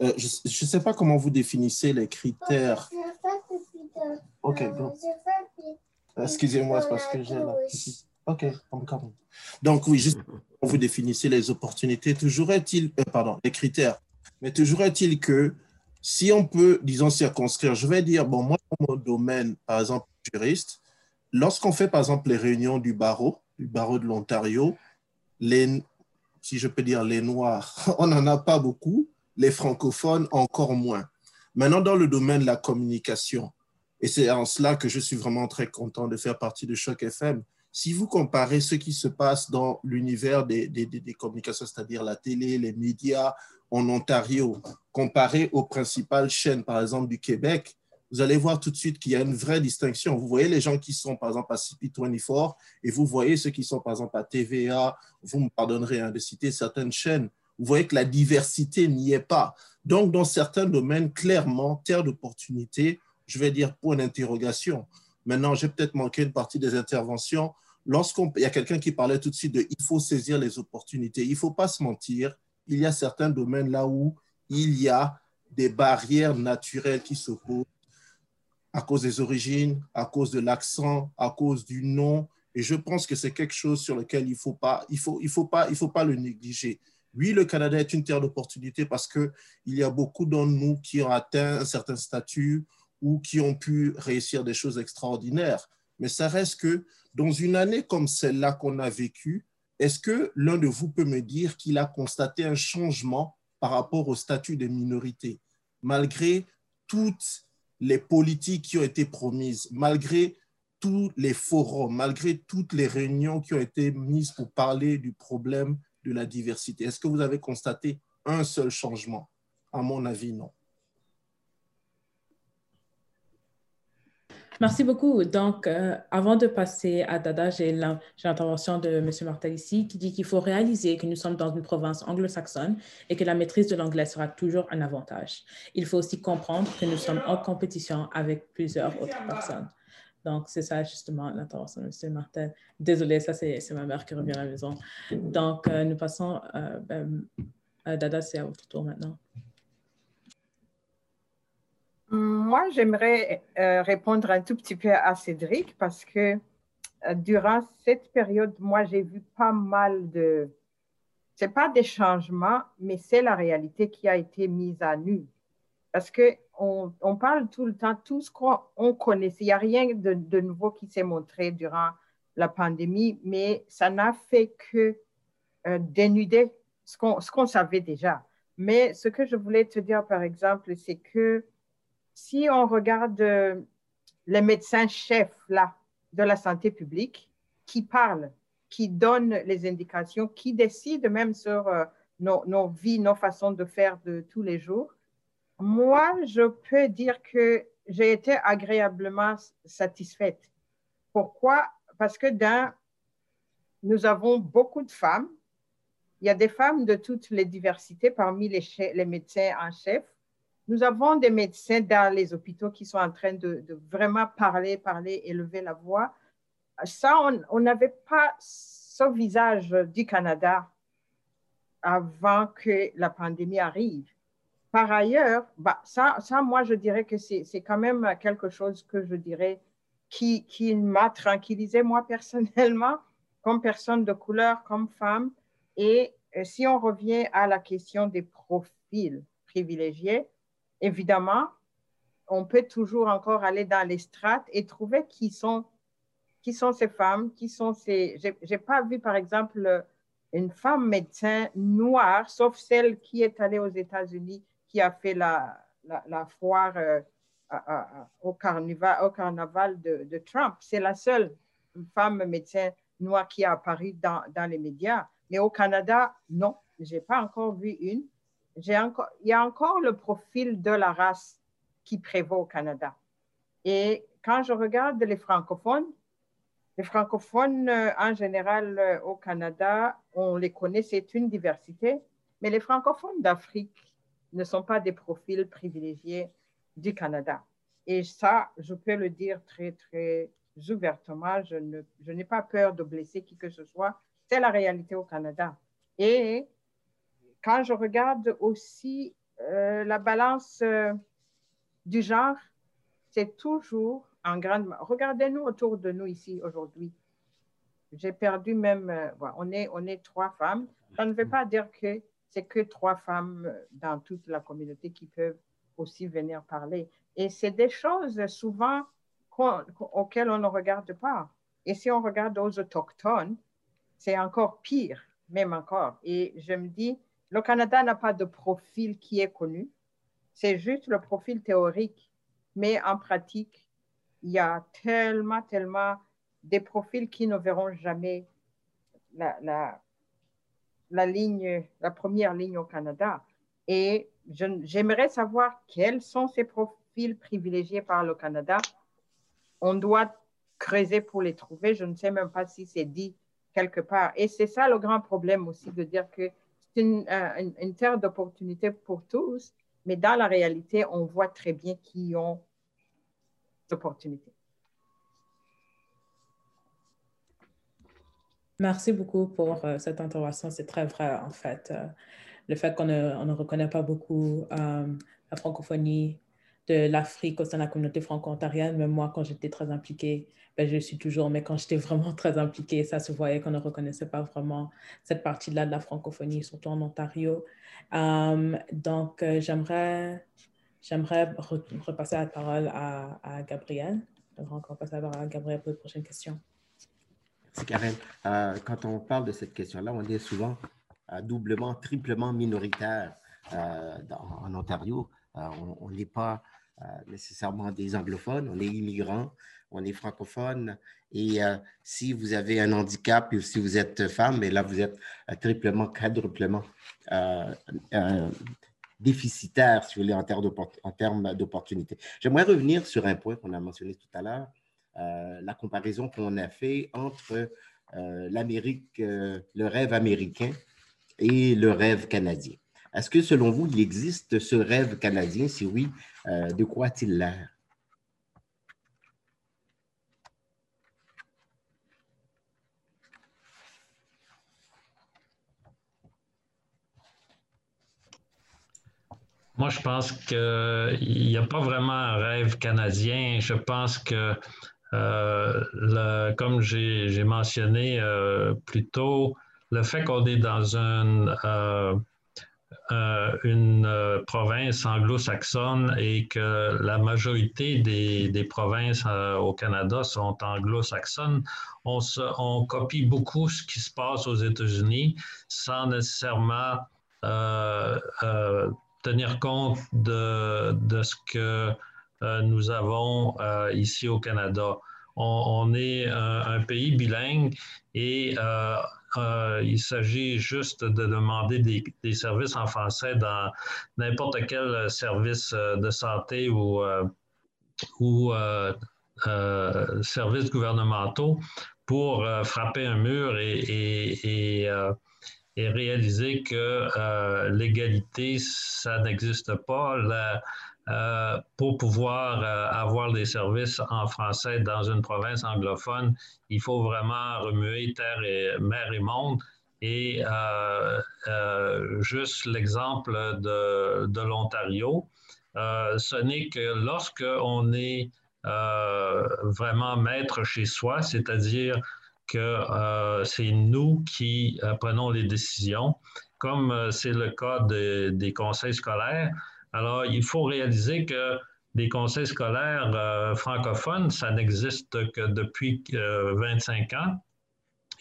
Euh, je ne sais pas comment vous définissez les critères. OK, bon. Excusez-moi, c'est parce que j'ai la OK, encore. Donc, oui, juste vous définissez les opportunités, toujours est-il, euh, pardon, les critères, mais toujours est-il que si on peut, disons, circonscrire, je vais dire, bon, moi, dans mon domaine, par exemple, juriste, lorsqu'on fait, par exemple, les réunions du barreau, du barreau de l'Ontario, les, si je peux dire les Noirs, on n'en a pas beaucoup, les francophones encore moins. Maintenant, dans le domaine de la communication, et c'est en cela que je suis vraiment très content de faire partie de Choc FM, si vous comparez ce qui se passe dans l'univers des, communications, c'est-à-dire la télé, les médias en Ontario, comparé aux principales chaînes, par exemple, du Québec, vous allez voir tout de suite qu'il y a une vraie distinction. Vous voyez les gens qui sont, par exemple, à CP24 et vous voyez ceux qui sont, par exemple, à TVA. Vous me pardonnerez hein, de citer certaines chaînes. Vous voyez que la diversité n'y est pas. Donc, dans certains domaines, clairement, terre d'opportunité, je vais dire point d'interrogation. Maintenant, j'ai peut-être manqué une partie des interventions. Lorsqu'il y a quelqu'un qui parlait tout de suite de il faut saisir les opportunités, il ne faut pas se mentir. Il y a certains domaines là où il y a des barrières naturelles qui s'opposent à cause des origines, à cause de l'accent, à cause du nom. Et je pense que c'est quelque chose sur lequel il ne faut, pas, il faut, il faut, faut pas le négliger. Oui, le Canada est une terre d'opportunité parce qu'il y a beaucoup d'entre nous qui ont atteint un certain statut, ou qui ont pu réussir des choses extraordinaires. Mais ça reste que dans une année comme celle-là qu'on a vécue, est-ce que l'un de vous peut me dire qu'il a constaté un changement par rapport au statut des minorités, malgré toutes les politiques qui ont été promises, malgré tous les forums, malgré toutes les réunions qui ont été mises pour parler du problème de la diversité Est-ce que vous avez constaté un seul changement? À mon avis, non. Merci beaucoup. Donc, euh, avant de passer à Dada, j'ai l'intervention de M. Martel ici qui dit qu'il faut réaliser que nous sommes dans une province anglo-saxonne et que la maîtrise de l'anglais sera toujours un avantage. Il faut aussi comprendre que nous sommes en compétition avec plusieurs autres personnes. Donc, c'est ça justement l'intervention de M. Martel. Désolée, ça c'est ma mère qui revient à la maison. Donc, euh, nous passons, euh, ben, Dada, c'est à votre tour maintenant. Moi, j'aimerais euh, répondre un tout petit peu à Cédric parce que euh, durant cette période, moi, j'ai vu pas mal de... Ce n'est pas des changements, mais c'est la réalité qui a été mise à nu. Parce qu'on on parle tout le temps, tout ce qu'on connaissait. Il n'y a rien de, nouveau qui s'est montré durant la pandémie, mais ça n'a fait que euh, dénuder ce qu'on savait déjà. Mais ce que je voulais te dire, par exemple, c'est que si on regarde euh, les médecins-chefs là, de la santé publique qui parlent, qui donnent les indications, qui décident même sur euh, nos, nos, vies, nos façons de faire de tous les jours, moi, je peux dire que j'ai été agréablement satisfaite. Pourquoi? Parce que nous avons beaucoup de femmes. Il y a des femmes de toutes les diversités parmi les, les médecins en chef. Nous avons des médecins dans les hôpitaux qui sont en train de, vraiment parler, parler, élever la voix. Ça, on n'avait pas ce visage du Canada avant que la pandémie arrive. Par ailleurs, bah, ça, moi, je dirais que c'est quand même quelque chose que je dirais qui, qui m'a tranquillisé, moi, personnellement, comme personne de couleur, comme femme. Et euh, si on revient à la question des profils privilégiés, évidemment, on peut toujours encore aller dans les strates et trouver qui sont, qui sont ces femmes, qui sont ces... Je n'ai pas vu, par exemple, une femme médecin noire, sauf celle qui est allée aux États-Unis, qui a fait la, la, foire euh, au, carnaval, de Trump. C'est la seule femme médecin noire qui a apparu dans, dans les médias. Mais au Canada, non, je n'ai pas encore vu une il y a encore le profil de la race qui prévaut au Canada. Et quand je regarde les francophones, les francophones euh, en général euh, au Canada, on les connaît, c'est une diversité, mais les francophones d'Afrique ne sont pas des profils privilégiés du Canada. Et ça, je peux le dire très, très ouvertement, je, je n'ai pas peur de blesser qui que ce soit. C'est la réalité au Canada. Et quand je regarde aussi euh, la balance euh, du genre, c'est toujours en grande... Regardez-nous autour de nous ici aujourd'hui. J'ai perdu même... Euh, on, est, on est trois femmes. Ça ne veut pas dire que c'est que trois femmes dans toute la communauté qui peuvent aussi venir parler. Et c'est des choses souvent auxquelles on ne regarde pas. Et si on regarde aux autochtones, c'est encore pire, même encore. Et je me dis, le Canada n'a pas de profil qui est connu. C'est juste le profil théorique. Mais en pratique, il y a tellement, tellement des profils qui ne verront jamais la, la, ligne, la première ligne au Canada. Et j'aimerais savoir quels sont ces profils privilégiés par le Canada. On doit creuser pour les trouver. Je ne sais même pas si c'est dit quelque part. Et c'est ça le grand problème aussi de dire que c'est une, euh, une, terre d'opportunité pour tous, mais dans la réalité, on voit très bien qui ont l'opportunité. Merci beaucoup pour euh, cette intervention. C'est très vrai, en fait. Euh, le fait qu'on ne, on ne, reconnaît pas beaucoup la francophonie de l'Afrique au sein de la communauté franco-ontarienne. Même moi, quand j'étais très impliquée, ben, je suis toujours, mais quand j'étais vraiment très impliquée, ça se voyait qu'on ne reconnaissait pas vraiment cette partie-là de la francophonie, surtout en Ontario. Um, donc, euh, j'aimerais, repasser la parole à, à Gabriel. J'aimerais encore passer la parole à Gabriel pour les prochaines questions. Merci, Karen. Euh, quand on parle de cette question-là, on est souvent euh, doublement, triplement minoritaire en Ontario. on n'est pas euh, nécessairement des anglophones, on est immigrants, on est francophone. Et euh, si vous avez un handicap ou si vous êtes femme, mais là, vous êtes euh, triplement, quadruplement déficitaire, si vous voulez, en termes d'opportunités. J'aimerais revenir sur un point qu'on a mentionné tout à l'heure, la comparaison qu'on a fait entre l'Amérique, le rêve américain et le rêve canadien. Est-ce que selon vous, il existe ce rêve canadien? Si oui, euh, de quoi a-t-il l'air? Moi, je pense qu'il n'y a pas vraiment un rêve canadien. Je pense que, euh, comme j'ai mentionné euh, plus tôt, le fait qu'on est dans un une euh, province anglo-saxonne et que la majorité des, provinces euh, au Canada sont anglo-saxonnes, on, on, copie beaucoup ce qui se passe aux États-Unis sans nécessairement tenir compte de, de ce que nous avons ici au Canada. On, est un, pays bilingue et euh, il s'agit juste de demander des, services en français dans n'importe quel service euh, de santé ou, euh, ou services gouvernementaux pour frapper un mur et, et, réaliser que l'égalité, ça n'existe pas. Euh, pour pouvoir euh, avoir des services en français dans une province anglophone, il faut vraiment remuer terre et mer et monde. Et euh, juste l'exemple de, l'Ontario, ce n'est que lorsque on est vraiment maître chez soi, c'est-à-dire que c'est nous qui prenons les décisions, comme c'est le cas des conseils scolaires. Alors, il faut réaliser que les conseils scolaires euh, francophones, ça n'existe que depuis 25 euh, ans.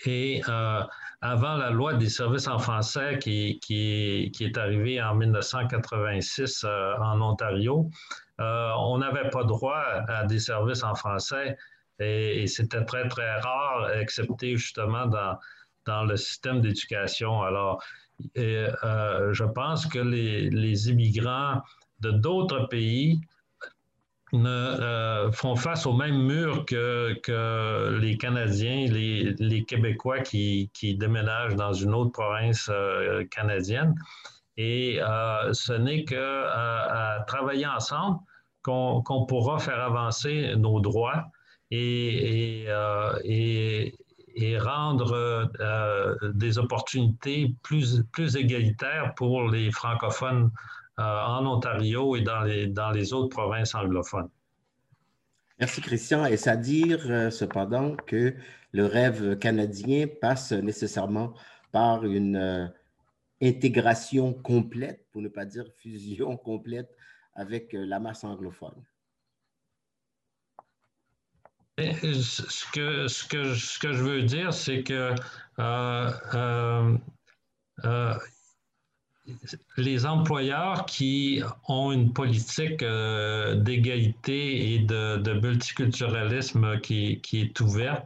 Et euh, avant la loi des services en français qui, qui, est arrivée en 1986 en Ontario, on n'avait pas droit à des services en français et, c'était très, très rare, excepté justement dans, dans le système d'éducation. Alors, et, euh, je pense que les, immigrants de d'autres pays ne, font face au même mur que, les Canadiens, les, les Québécois qui, déménagent dans une autre province canadienne. Et ce n'est qu'à travailler ensemble qu'on pourra faire avancer nos droits rendre euh, des opportunités plus, plus égalitaires pour les francophones euh, en Ontario et dans les, dans les autres provinces anglophones. Merci Christian. Est-ce à dire euh, cependant que le rêve canadien passe nécessairement par une intégration complète, pour ne pas dire fusion complète, avec la masse anglophone? Ce que, ce, que, ce que je veux dire, c'est que euh, euh, euh, les employeurs qui ont une politique d'égalité et de, multiculturalisme qui, qui, est ouverte,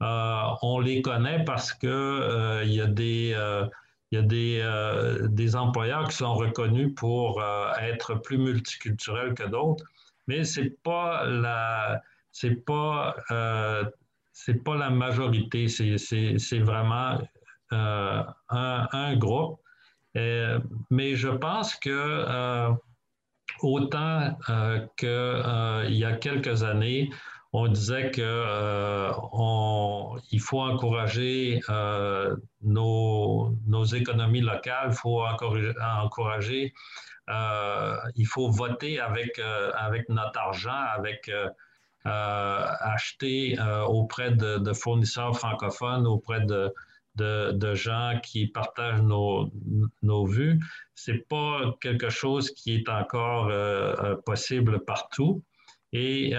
on les connaît parce que il y a des il y a des, des, employeurs qui sont reconnus pour être plus multiculturels que d'autres, mais ce n'est pas la, c'est pas euh, c'est pas la majorité, c'est vraiment euh, un, groupe. Euh, mais je pense que autant qu'il y a quelques années, on disait qu'il il faut encourager nos, nos, économies locales, faut encourager, il faut voter avec, avec notre argent, avec euh, acheter euh, auprès de, fournisseurs francophones, auprès de, gens qui partagent nos, vues. Ce n'est pas quelque chose qui est encore euh, possible partout. Et,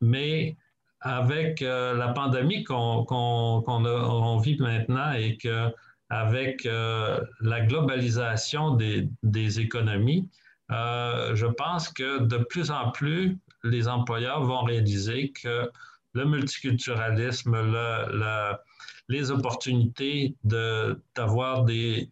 mais avec la pandémie qu'on vit maintenant et que avec la globalisation des économies, je pense que de plus en plus, les employeurs vont réaliser que le multiculturalisme, les opportunités d'avoir des,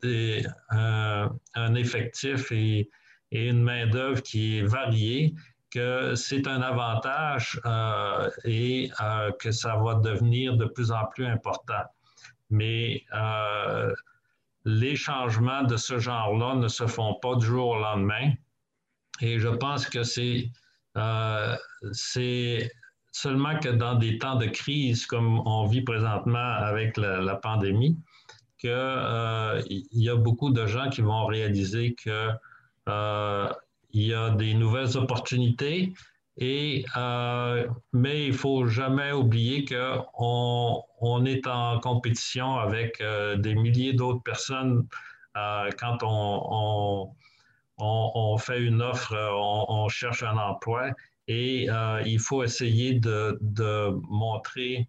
un, effectif et, une main-d'œuvre qui est variée, que c'est un avantage euh, et euh, que ça va devenir de plus en plus important. Mais euh, les changements de ce genre-là ne se font pas du jour au lendemain. Et je pense que c'est euh, c'est seulement que dans des temps de crise comme on vit présentement avec la, pandémie, qu'il euh, y a beaucoup de gens qui vont réaliser que euh, il y a des nouvelles opportunités, et, mais il faut jamais oublier qu'on on est en compétition avec des milliers d'autres personnes quand on on, fait une offre, euh, on, cherche un emploi et euh, il faut essayer de, montrer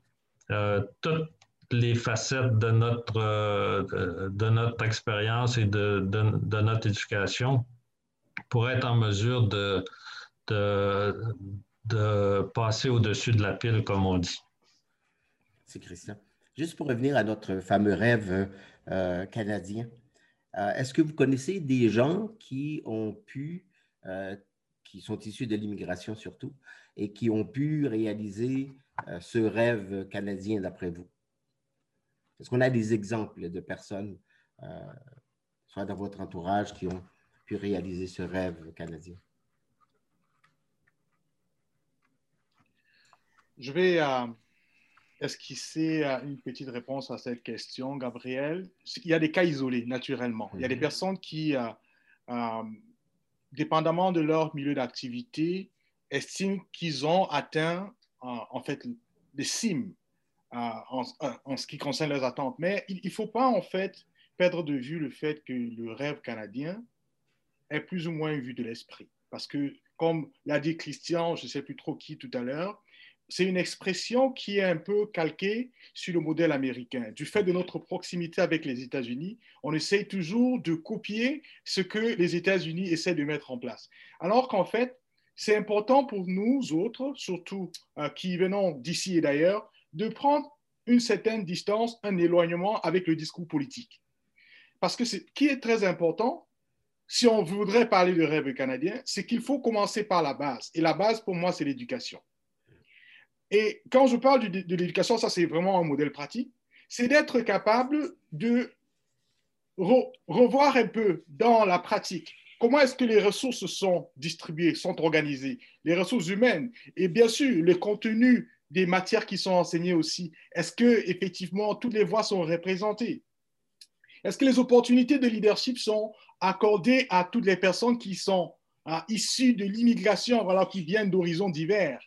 euh, toutes les facettes de notre, expérience et de, de, notre éducation pour être en mesure de, de, passer au-dessus de la pile, comme on dit. C'est Christian. Juste pour revenir à notre fameux rêve canadien, euh, est-ce que vous connaissez des gens qui ont pu, euh, qui sont issus de l'immigration surtout, et qui ont pu réaliser euh, ce rêve canadien d'après vous? Est-ce qu'on a des exemples de personnes, soit dans votre entourage, qui ont pu réaliser ce rêve canadien? Je vais esquisser une petite réponse à cette question, Gabriel? Il y a des cas isolés, naturellement. Il y a des mhm. personnes qui, euh, euh, dépendamment de leur milieu d'activité, estiment qu'ils ont atteint, euh, en fait, des cimes en, ce qui concerne leurs attentes. Mais il ne faut pas, en fait, perdre de vue le fait que le rêve canadien est plus ou moins vu de l'esprit. Parce que, comme l'a dit Christian, je ne sais plus trop qui tout à l'heure, c'est une expression qui est un peu calquée sur le modèle américain. Du fait de notre proximité avec les États-Unis, on essaye toujours de copier ce que les États-Unis essaient de mettre en place. Alors qu'en fait, c'est important pour nous autres, surtout euh, qui venons d'ici et d'ailleurs, de prendre une certaine distance, un éloignement avec le discours politique. Parce que ce qui est très important, si on voudrait parler de rêve canadien, c'est qu'il faut commencer par la base. Et la base, pour moi, c'est l'éducation. Et quand je parle de, l'éducation, ça, c'est vraiment un modèle pratique. C'est d'être capable de revoir un peu dans la pratique comment est-ce que les ressources sont distribuées, sont organisées, les ressources humaines et bien sûr le contenu des matières qui sont enseignées aussi. Est-ce que effectivement toutes les voix sont représentées? Est-ce que les opportunités de leadership sont accordées à toutes les personnes qui sont hein, issues de l'immigration, qui viennent d'horizons divers?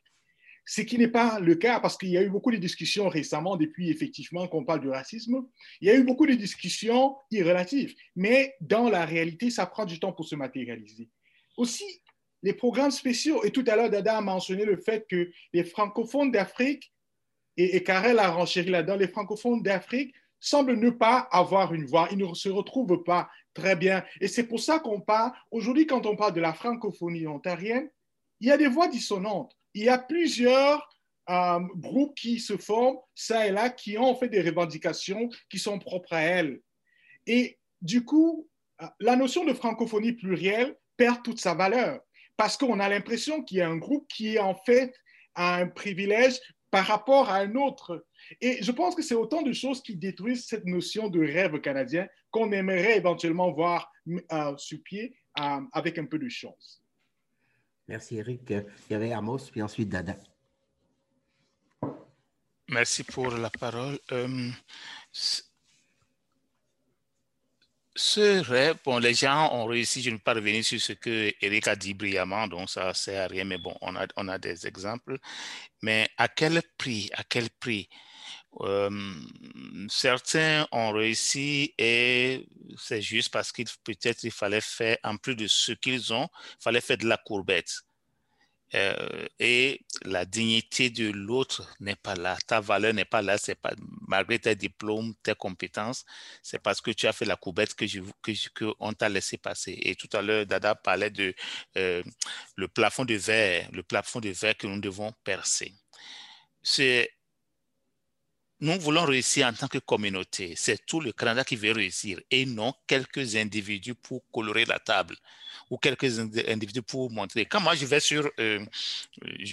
Ce qui n'est pas le cas parce qu'il y a eu beaucoup de discussions récemment, depuis effectivement qu'on parle du racisme, il y a eu beaucoup de discussions irrelatives, mais dans la réalité, ça prend du temps pour se matérialiser. Aussi, les programmes spéciaux, et tout à l'heure, Dada a mentionné le fait que les francophones d'Afrique, et, et Karel a renchéri là-dedans, les francophones d'Afrique semblent ne pas avoir une voix, ils ne se retrouvent pas très bien. Et c'est pour ça qu'on parle, aujourd'hui, quand on parle de la francophonie ontarienne, il y a des voix dissonantes il y a plusieurs euh, groupes qui se forment, ça et là, qui ont fait des revendications qui sont propres à elles. Et du coup, euh, la notion de francophonie plurielle perd toute sa valeur parce qu'on a l'impression qu'il y a un groupe qui, en fait, a un privilège par rapport à un autre. Et je pense que c'est autant de choses qui détruisent cette notion de rêve canadien qu'on aimerait éventuellement voir euh, sur pied avec un peu de chance. Merci, Eric. Il y avait Amos, puis ensuite Dada. Merci pour la parole. Euh, ce rêve, bon, les gens ont réussi, je ne vais pas revenir sur ce que Eric a dit brillamment, donc ça sert à rien, mais bon, on a, on a des exemples. Mais à quel prix, à quel prix euh, certains ont réussi et c'est juste parce qu'il peut-être il fallait faire, en plus de ce qu'ils ont, il fallait faire de la courbette. Euh, et la dignité de l'autre n'est pas là, ta valeur n'est pas là, malgré tes diplômes, tes compétences, c'est parce que tu as fait la courbette que on t'a laissé passer. Et tout à l'heure, Dada parlait de euh, le plafond de verre, le plafond de verre que nous devons percer. C'est nous voulons réussir en tant que communauté. C'est tout le Canada qui veut réussir et non quelques individus pour colorer la table ou quelques individus pour montrer. Quand moi je vais sur, euh,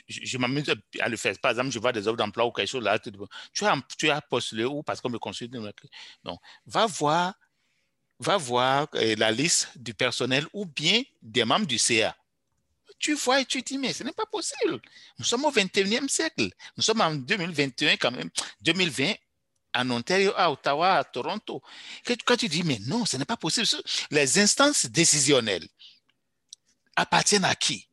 je, m'amuse à le faire. Par exemple, je vois des offres d'emploi ou quelque chose là, tu as, tu as postulé ou parce qu'on me consulte. Non, va voir, va voir euh, la liste du personnel ou bien des membres du CA tu vois et tu dis, mais ce n'est pas possible. Nous sommes au 21e siècle. Nous sommes en 2021 quand même, 2020, en Ontario, à Ottawa, à Toronto. Quand tu dis, mais non, ce n'est pas possible. Les instances décisionnelles appartiennent à qui?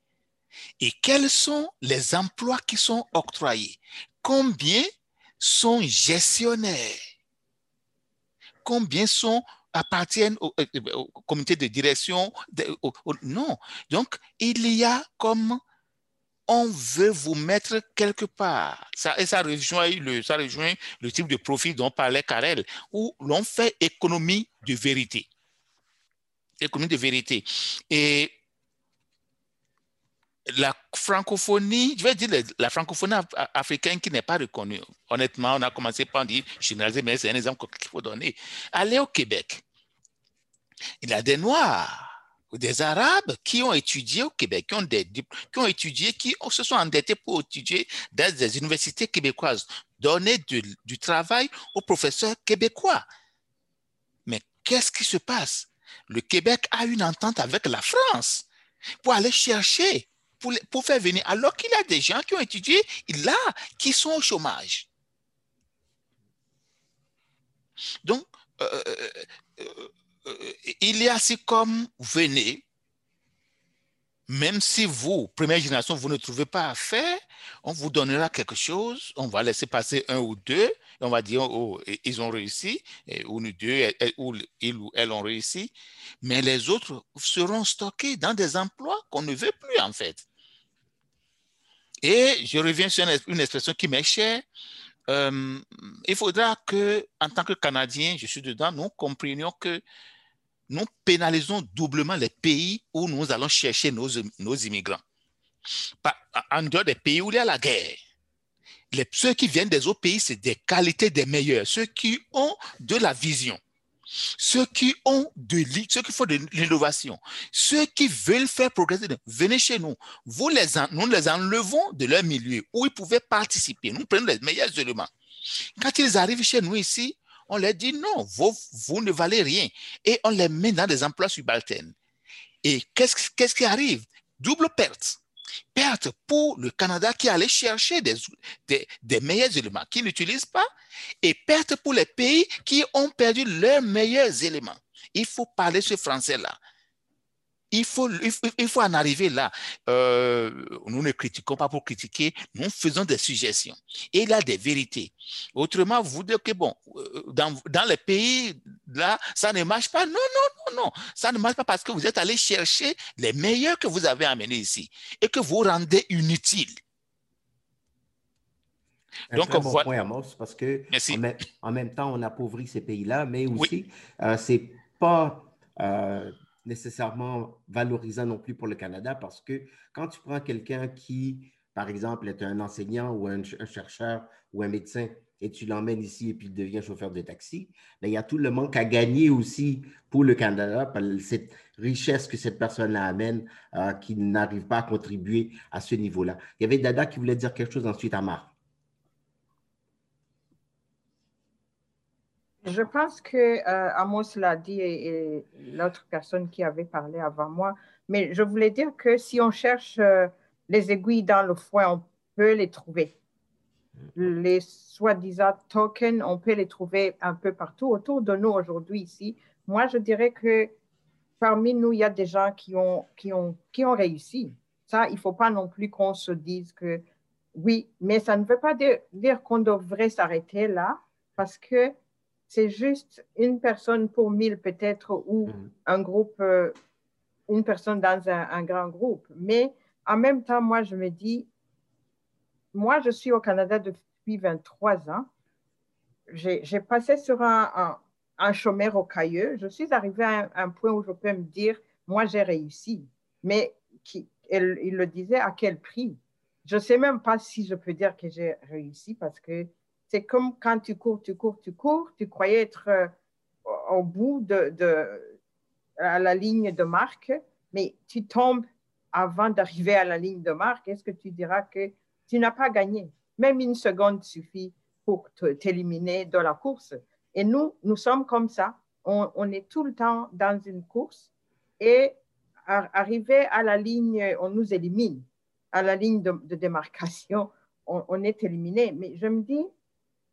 Et quels sont les emplois qui sont octroyés? Combien sont gestionnaires? Combien sont appartiennent au, euh, euh, comité de direction. non. Donc, il y a comme on veut vous mettre quelque part. Ça, et ça rejoint, le, ça rejoint le type de profit dont parlait Karel, où l'on fait économie de vérité. Économie de vérité. Et la francophonie, je vais dire la francophonie africaine qui n'est pas reconnue. Honnêtement, on a commencé par dire généraliser, mais c'est un exemple qu'il faut donner. Allez au Québec. Il y a des Noirs ou des Arabes qui ont étudié au Québec, qui ont, des, qui ont étudié, qui se sont endettés pour étudier dans des universités québécoises, donner du travail aux professeurs québécois. Mais qu'est-ce qui se passe? Le Québec a une entente avec la France pour aller chercher pour, faire venir, alors qu'il y a des gens qui ont étudié là, qui sont au chômage. Donc, euh, euh, euh, il y a assez comme venez, même si vous, première génération, vous ne trouvez pas à faire, on vous donnera quelque chose, on va laisser passer un ou deux, on va dire, oh, ils ont réussi, ou nous deux, ou ils ou elles ont réussi, mais les autres seront stockés dans des emplois qu'on ne veut plus en fait. Et je reviens sur une expression qui m'est chère. Euh, il faudra que, en tant que Canadien, je suis dedans, nous comprenions que nous pénalisons doublement les pays où nous allons chercher nos, immigrants. En dehors des pays où il y a la guerre. Les, ceux qui viennent des autres pays, c'est des qualités des meilleurs, ceux qui ont de la vision. Ceux qui ont de font de l'innovation, ceux qui veulent faire progresser, venez chez nous. Nous les enlevons de leur milieu où ils pouvaient participer. Nous prenons les meilleurs éléments. Quand ils arrivent chez nous ici, on leur dit non, vous, ne valez rien. Et on les met dans des emplois subalternes. Et qu'est-ce qui arrive? Double perte. Perte pour le Canada qui allait chercher des, des, meilleurs éléments qu'ils n'utilisent pas et perte pour les pays qui ont perdu leurs meilleurs éléments. Il faut parler ce français-là. Il faut, il, faut, il faut en arriver là. Euh, nous ne critiquons pas pour critiquer, nous faisons des suggestions. Et il y a des vérités. Autrement, vous dites que, bon, euh, dans, dans les pays là, ça ne marche pas. Non, non, non, non. Ça ne marche pas parce que vous êtes allé chercher les meilleurs que vous avez amenés ici et que vous rendez inutiles. Un Donc, très bon voilà. point, Amos, parce que en, même, en même temps, on appauvrit ces pays-là, mais aussi, euh, c'est pas euh, nécessairement valorisant non plus pour le Canada, parce que quand tu prends quelqu'un qui, par exemple, est un enseignant ou un, ch- un chercheur ou un médecin, et tu l'emmènes ici et puis il devient chauffeur de taxi, ben, il y a tout le manque à gagner aussi pour le Canada, par cette richesse que cette personne-là amène, euh, qui n'arrive pas à contribuer à ce niveau-là. Il y avait Dada qui voulait dire quelque chose ensuite à Marc. Je pense que euh, Amos l'a dit et, l'autre personne qui avait parlé avant moi, mais je voulais dire que si on cherche euh, les aiguilles dans le foin, on peut les trouver. Les soi-disant tokens, on peut les trouver un peu partout autour de nous aujourd'hui ici. Moi, je dirais que parmi nous, il y a des gens qui ont, qui ont, qui ont réussi. Ça, il ne faut pas non plus qu'on se dise que oui, mais ça ne veut pas dire qu'on devrait s'arrêter là parce que c'est juste une personne pour mille peut-être ou un groupe, euh, une personne dans un, un grand groupe. Mais en même temps, moi, je me dis, moi, je suis au Canada depuis 23 ans. J'ai passé sur un, un, un chemin rocailleux. Je suis arrivée à un, un point où je peux me dire, moi, j'ai réussi. Mais qui, elle, il le disait, à quel prix? Je ne sais même pas si je peux dire que j'ai réussi parce que c'est comme quand tu cours, tu cours, tu cours, tu croyais être euh, au bout de, à la ligne de marque, mais tu tombes avant d'arriver à la ligne de marque. Est-ce que tu diras que tu n'as pas gagné? Même une seconde suffit pour t'éliminer de la course. Et nous, nous sommes comme ça. On, est tout le temps dans une course et ar- arrivé à la ligne, on nous élimine. À la ligne de, démarcation, on, on est éliminé. Mais je me dis,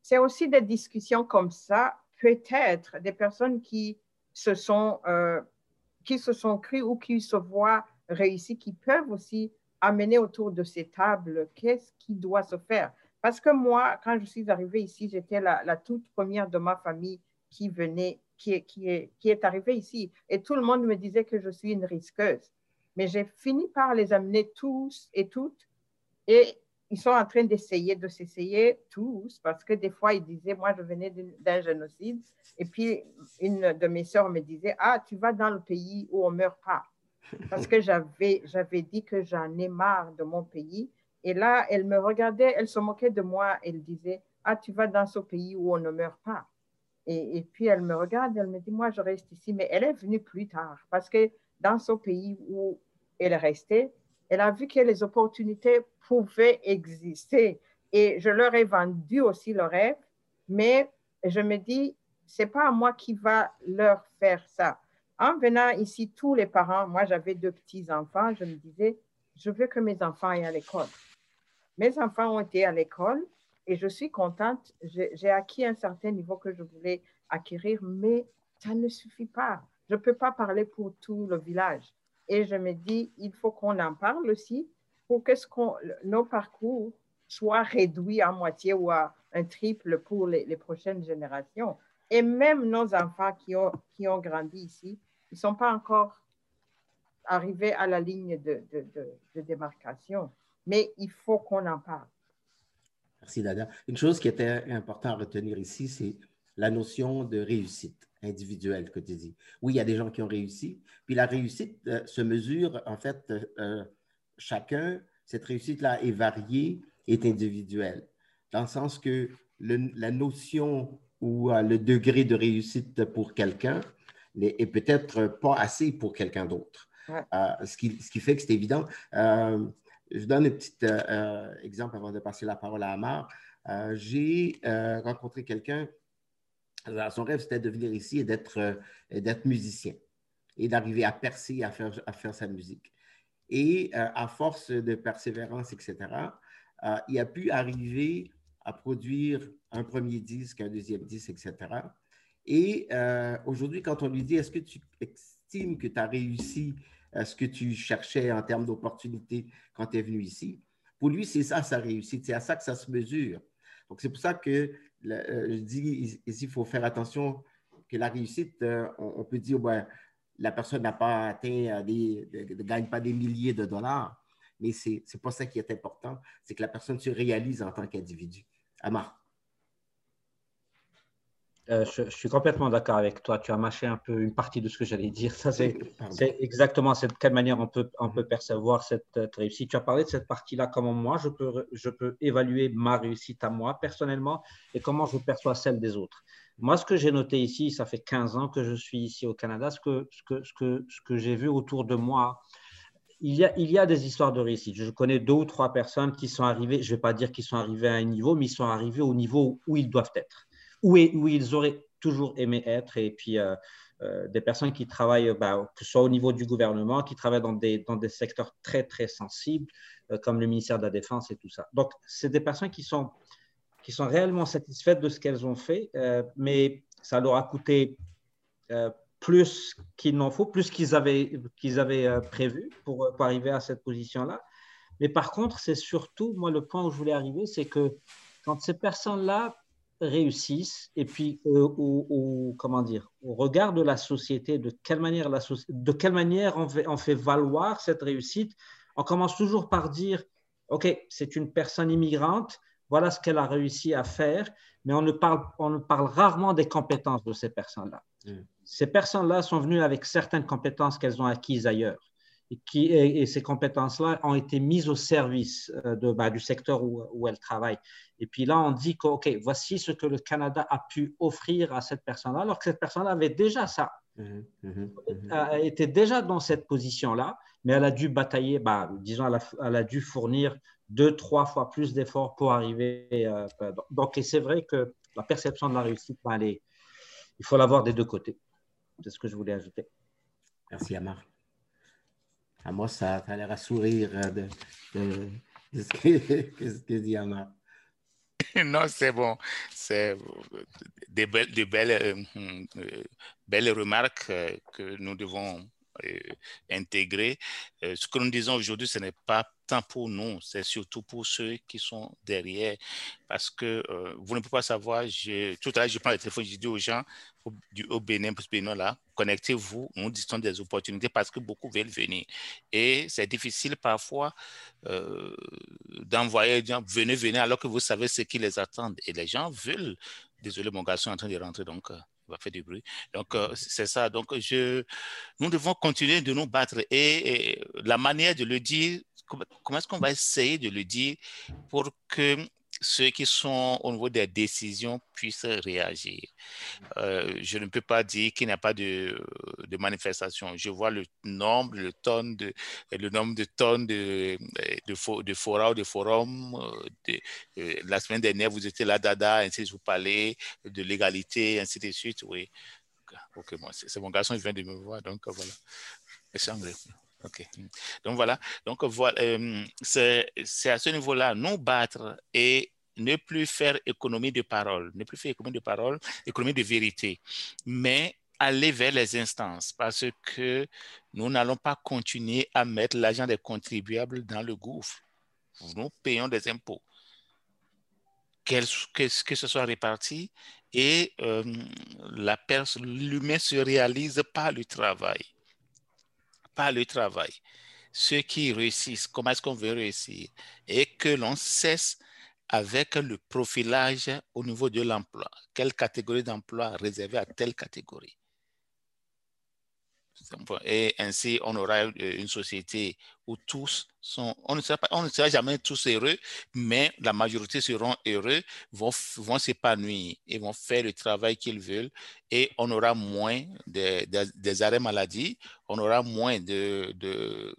c'est aussi des discussions comme ça, peut-être des personnes qui se sont, euh, sont crues ou qui se voient réussir, qui peuvent aussi amener autour de ces tables qu'est-ce qui doit se faire? Parce que moi, quand je suis arrivée ici, j'étais la, la toute première de ma famille qui venait, qui est, qui, est, qui est arrivée ici. Et tout le monde me disait que je suis une risqueuse. Mais j'ai fini par les amener tous et toutes. Et ils sont en train d'essayer, de s'essayer tous, parce que des fois, ils disaient, moi, je venais d'un génocide. Et puis, une de mes sœurs me disait, ah, tu vas dans le pays où on ne meurt pas. Parce que j'avais, j'avais dit que j'en ai marre de mon pays. Et là, elle me regardait, elle se moquait de moi. Elle disait, ah, tu vas dans ce pays où on ne meurt pas. Et, et puis, elle me regarde, elle me dit, moi, je reste ici. Mais elle est venue plus tard, parce que dans ce pays où elle restait, elle a vu que les opportunités pouvaient exister. Et je leur ai vendu aussi le rêve, mais je me dis, c'est pas à moi qui va leur faire ça. En venant ici, tous les parents, moi j'avais deux petits-enfants, je me disais, je veux que mes enfants aillent à l'école. Mes enfants ont été à l'école et je suis contente. J'ai acquis un certain niveau que je voulais acquérir, mais ça ne suffit pas. Je ne peux pas parler pour tout le village. Et je me dis, il faut qu'on en parle aussi pour que ce nos parcours soient réduits à moitié ou à un triple pour les, prochaines générations. Et même nos enfants qui ont, grandi ici, ils ne sont pas encore arrivés à la ligne de- de démarcation. Mais il faut qu'on en parle. Merci, Dada. Une chose qui était importante à retenir ici, c'est la notion de réussite individuelle que tu dis. Oui, il y a des gens qui ont réussi, puis la réussite euh, se mesure, en fait, euh, euh, chacun, cette réussite-là est variée, est individuelle, dans le sens que le- la notion où le degré de réussite pour quelqu'un est peut-être pas assez pour quelqu'un d'autre. ce, qui, ce, qui, fait que c'est évident. je donne un petit exemple avant de passer la parole à Amar. J'ai rencontré quelqu'un, son rêve c'était de venir ici et d'être musicien et d'arriver à percer, à faire, sa musique. Et à force de persévérance, etc., il a pu arriver à produire un premier disque, un deuxième disque, etc. Et euh, aujourd'hui, quand on lui dit, est-ce que tu estimes que tu as réussi ce que tu cherchais en termes d'opportunités quand tu es venu ici? Pour lui, c'est ça sa réussite, c'est à ça que ça se mesure. Donc, c'est pour ça que euh, je dis ici, il faut faire attention que la réussite, euh, on, peut dire, ouais, la personne n'a pas atteint, ne gagne pas des milliers de dollars, mais ce n'est pas ça qui est important, c'est que la personne se réalise en tant qu'individu. Amar. Euh, je, suis complètement d'accord avec toi. Tu as mâché un peu une partie de ce que j'allais dire. Ça, c'est, exactement de quelle manière on peut, on peut percevoir cette euh, réussite. Tu as parlé de cette partie-là, comment moi, je peux, je peux évaluer ma réussite à moi personnellement et comment je perçois celle des autres. Moi, ce que j'ai noté ici, ça fait 15 ans que je suis ici au Canada, ce que, ce que, ce que, ce que j'ai vu autour de moi, il y, a, il y a des histoires de réussite. Je connais deux ou trois personnes qui sont arrivées, je ne vais pas dire qu'ils sont arrivés à un niveau, mais ils sont arrivés au niveau où ils doivent être, où, ils auraient toujours aimé être. Et puis, euh, euh, des personnes qui travaillent, bah, que ce soit au niveau du gouvernement, qui travaillent dans des, dans des secteurs très, très sensibles, euh, comme le ministère de la Défense et tout ça. Donc, c'est des personnes qui sont, qui sont réellement satisfaites de ce qu'elles ont fait, mais ça leur a coûté plus qu'il n'en faut, plus qu'ils avaient, qu'ils avaient prévu pour, pour, arriver à cette position-là. Mais par contre, c'est surtout, moi, le point où je voulais arriver, c'est que quand ces personnes-là réussissent, et puis au, comment dire, au regard de la société, de quelle manière, la de quelle manière on fait, on fait valoir cette réussite, on commence toujours par dire, OK, c'est une personne immigrante, voilà ce qu'elle a réussi à faire, mais on ne parle, on ne parle rarement des compétences de ces personnes-là. Mm. Ces personnes-là sont venues avec certaines compétences qu'elles ont acquises ailleurs. Et, qui, et, ces compétences-là ont été mises au service euh, de, bah, du secteur où, où, elles travaillent. Et puis là, on dit que, OK, voici ce que le Canada a pu offrir à cette personne-là, alors que cette personne avait déjà ça. Mm-hmm. Mm-hmm. Mm-hmm. Elle était déjà dans cette position-là, mais elle a dû batailler, bah, disons, elle a, elle a, dû fournir deux, trois fois plus d'efforts pour arriver. Euh, donc, et c'est vrai que la perception de la réussite, il faut l'avoir des deux côtés. C'est ce que je voulais ajouter. Merci, Amar. À moi, ça a l'air à sourire euh, de, ce, que, dit Amar. Non, c'est bon. C'est des belles, des belles, euh, belles remarques que nous devons intégrer. ce que nous disons aujourd'hui, ce n'est pas tant pour nous, c'est surtout pour ceux qui sont derrière. Parce que euh, vous ne pouvez pas savoir, tout à l'heure, je prends le téléphone, je dis aux gens du, au Bénin, pour ce Bénin là, connectez-vous, nous disons des opportunités parce que beaucoup veulent venir. Et c'est difficile parfois euh, d'envoyer des gens, venez, venez, alors que vous savez ce qui les attend. Et les gens veulent, désolé, mon garçon est en train de rentrer, donc euh, va faire du bruit. Donc, c'est ça. Donc, je, nous devons continuer de nous battre. et la manière de le dire, comment est-ce qu'on va essayer de le dire pour que ceux qui sont au niveau des décisions puissent réagir. Euh, je ne peux pas dire qu'il n'y a pas de, de manifestation. Je vois le nombre, le tonne de, le nombre de tonnes de, de, de forats, de forums. De, euh, la semaine dernière, vous étiez là, Dada, ainsi vous parler de l'égalité, ainsi de suite. Oui. Ok, moi, c'est mon garçon qui vient de me voir, donc voilà. Donc voilà. Donc voilà, euh, c'est à ce niveau-là, nous battre et ne plus faire économie de parole, ne plus faire économie de parole, économie de vérité, mais aller vers les instances parce que nous n'allons pas continuer à mettre l'argent des contribuables dans le gouffre. Nous payons des impôts. Que, que, ce soit réparti et euh, l'humain se réalise par le travail par le travail, ceux qui réussissent, comment est-ce qu'on veut réussir, et que l'on cesse avec le profilage au niveau de l'emploi. Quelle catégorie d'emploi réservée à telle catégorie? Et ainsi, on aura une société où tous sont, on ne sera, jamais tous heureux, mais la majorité seront heureux, vont, vont s'épanouir et vont faire le travail qu'ils veulent et on aura moins de, des arrêts maladie, on aura moins de, de,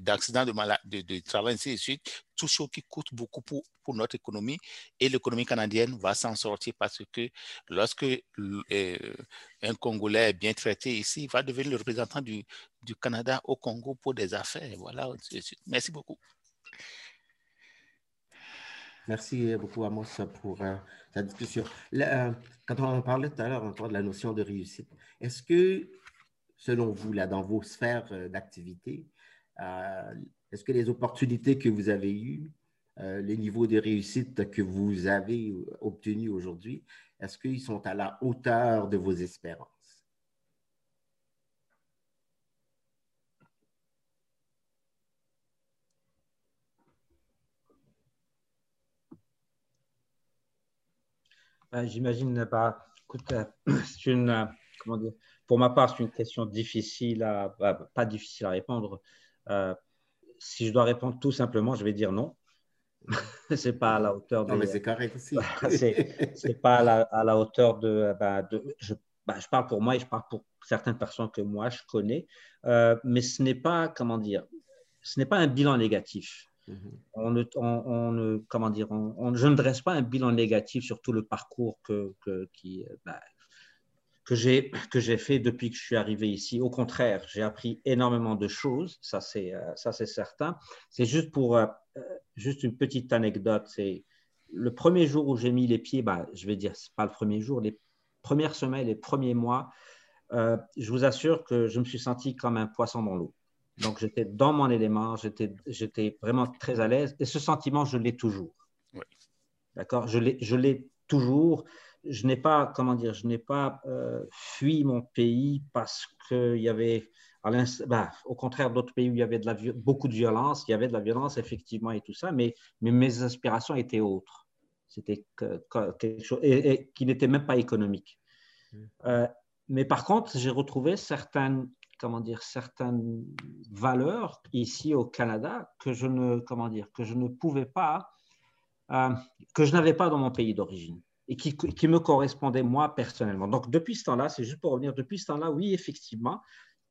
d'accidents de, de, de, travail, ainsi de suite, tout ce qui coûte beaucoup pour, pour notre économie et l'économie canadienne va s'en sortir parce que lorsque euh, un Congolais est bien traité ici, il va devenir le représentant du, du Canada au Congo pour des affaires. Voilà. Merci beaucoup. Merci beaucoup, Amos, pour euh, discussion. Euh, quand on parlait tout à l'heure encore de la notion de réussite, est-ce que, selon vous, là, dans vos sphères euh, d'activité, est-ce que les opportunités que vous avez eues, les niveaux de réussite que vous avez obtenus aujourd'hui, est-ce qu'ils sont à la hauteur de vos espérances? Ben, j'imagine pas. Écoute, euh, c'est une, euh, comment dire, pour ma part, c'est une question difficile à, bah, pas difficile à répondre. Euh, si je dois répondre tout simplement, je vais dire non. c'est pas à la hauteur de. Non, mais c'est correct aussi. c'est pas à la, à la, hauteur de. Bah, de je, bah, je, parle pour moi et je parle pour certaines personnes que moi je connais, mais ce n'est pas, comment dire, ce n'est pas un bilan négatif. Mhm. On ne, on, comment dire, on, je ne dresse pas un bilan négatif sur tout le parcours que, que, qui, bah, que j'ai fait depuis que je suis arrivé ici. Au contraire, j'ai appris énormément de choses, ça c'est euh, certain. C'est juste pour euh, juste une petite anecdote. C'est le premier jour où j'ai mis les pieds, bah, je vais dire, c'est pas le premier jour, les premières semaines, les premiers mois, euh, je vous assure que je me suis senti comme un poisson dans l'eau. Donc, j'étais dans mon élément, j'étais vraiment très à l'aise. Et ce sentiment, je l'ai toujours. D'accord? Je l'ai toujours. Je n'ai pas, comment dire, je n'ai pas euh, fui mon pays parce qu'il y avait, bah, au contraire d'autres pays où il y avait de la, beaucoup de violence, il y avait de la violence, effectivement, et tout ça, mais, mais mes aspirations étaient autres. C'était quelque chose, et, qui n'était même pas économique. Euh, mais par contre, j'ai retrouvé certaines comment dire, certaines valeurs ici au Canada que je ne, comment dire, que je ne pouvais pas, euh, que je n'avais pas dans mon pays d'origine et qui, qui, me correspondaient moi personnellement. Donc depuis ce temps-là, c'est juste pour revenir, depuis ce temps-là, oui, effectivement,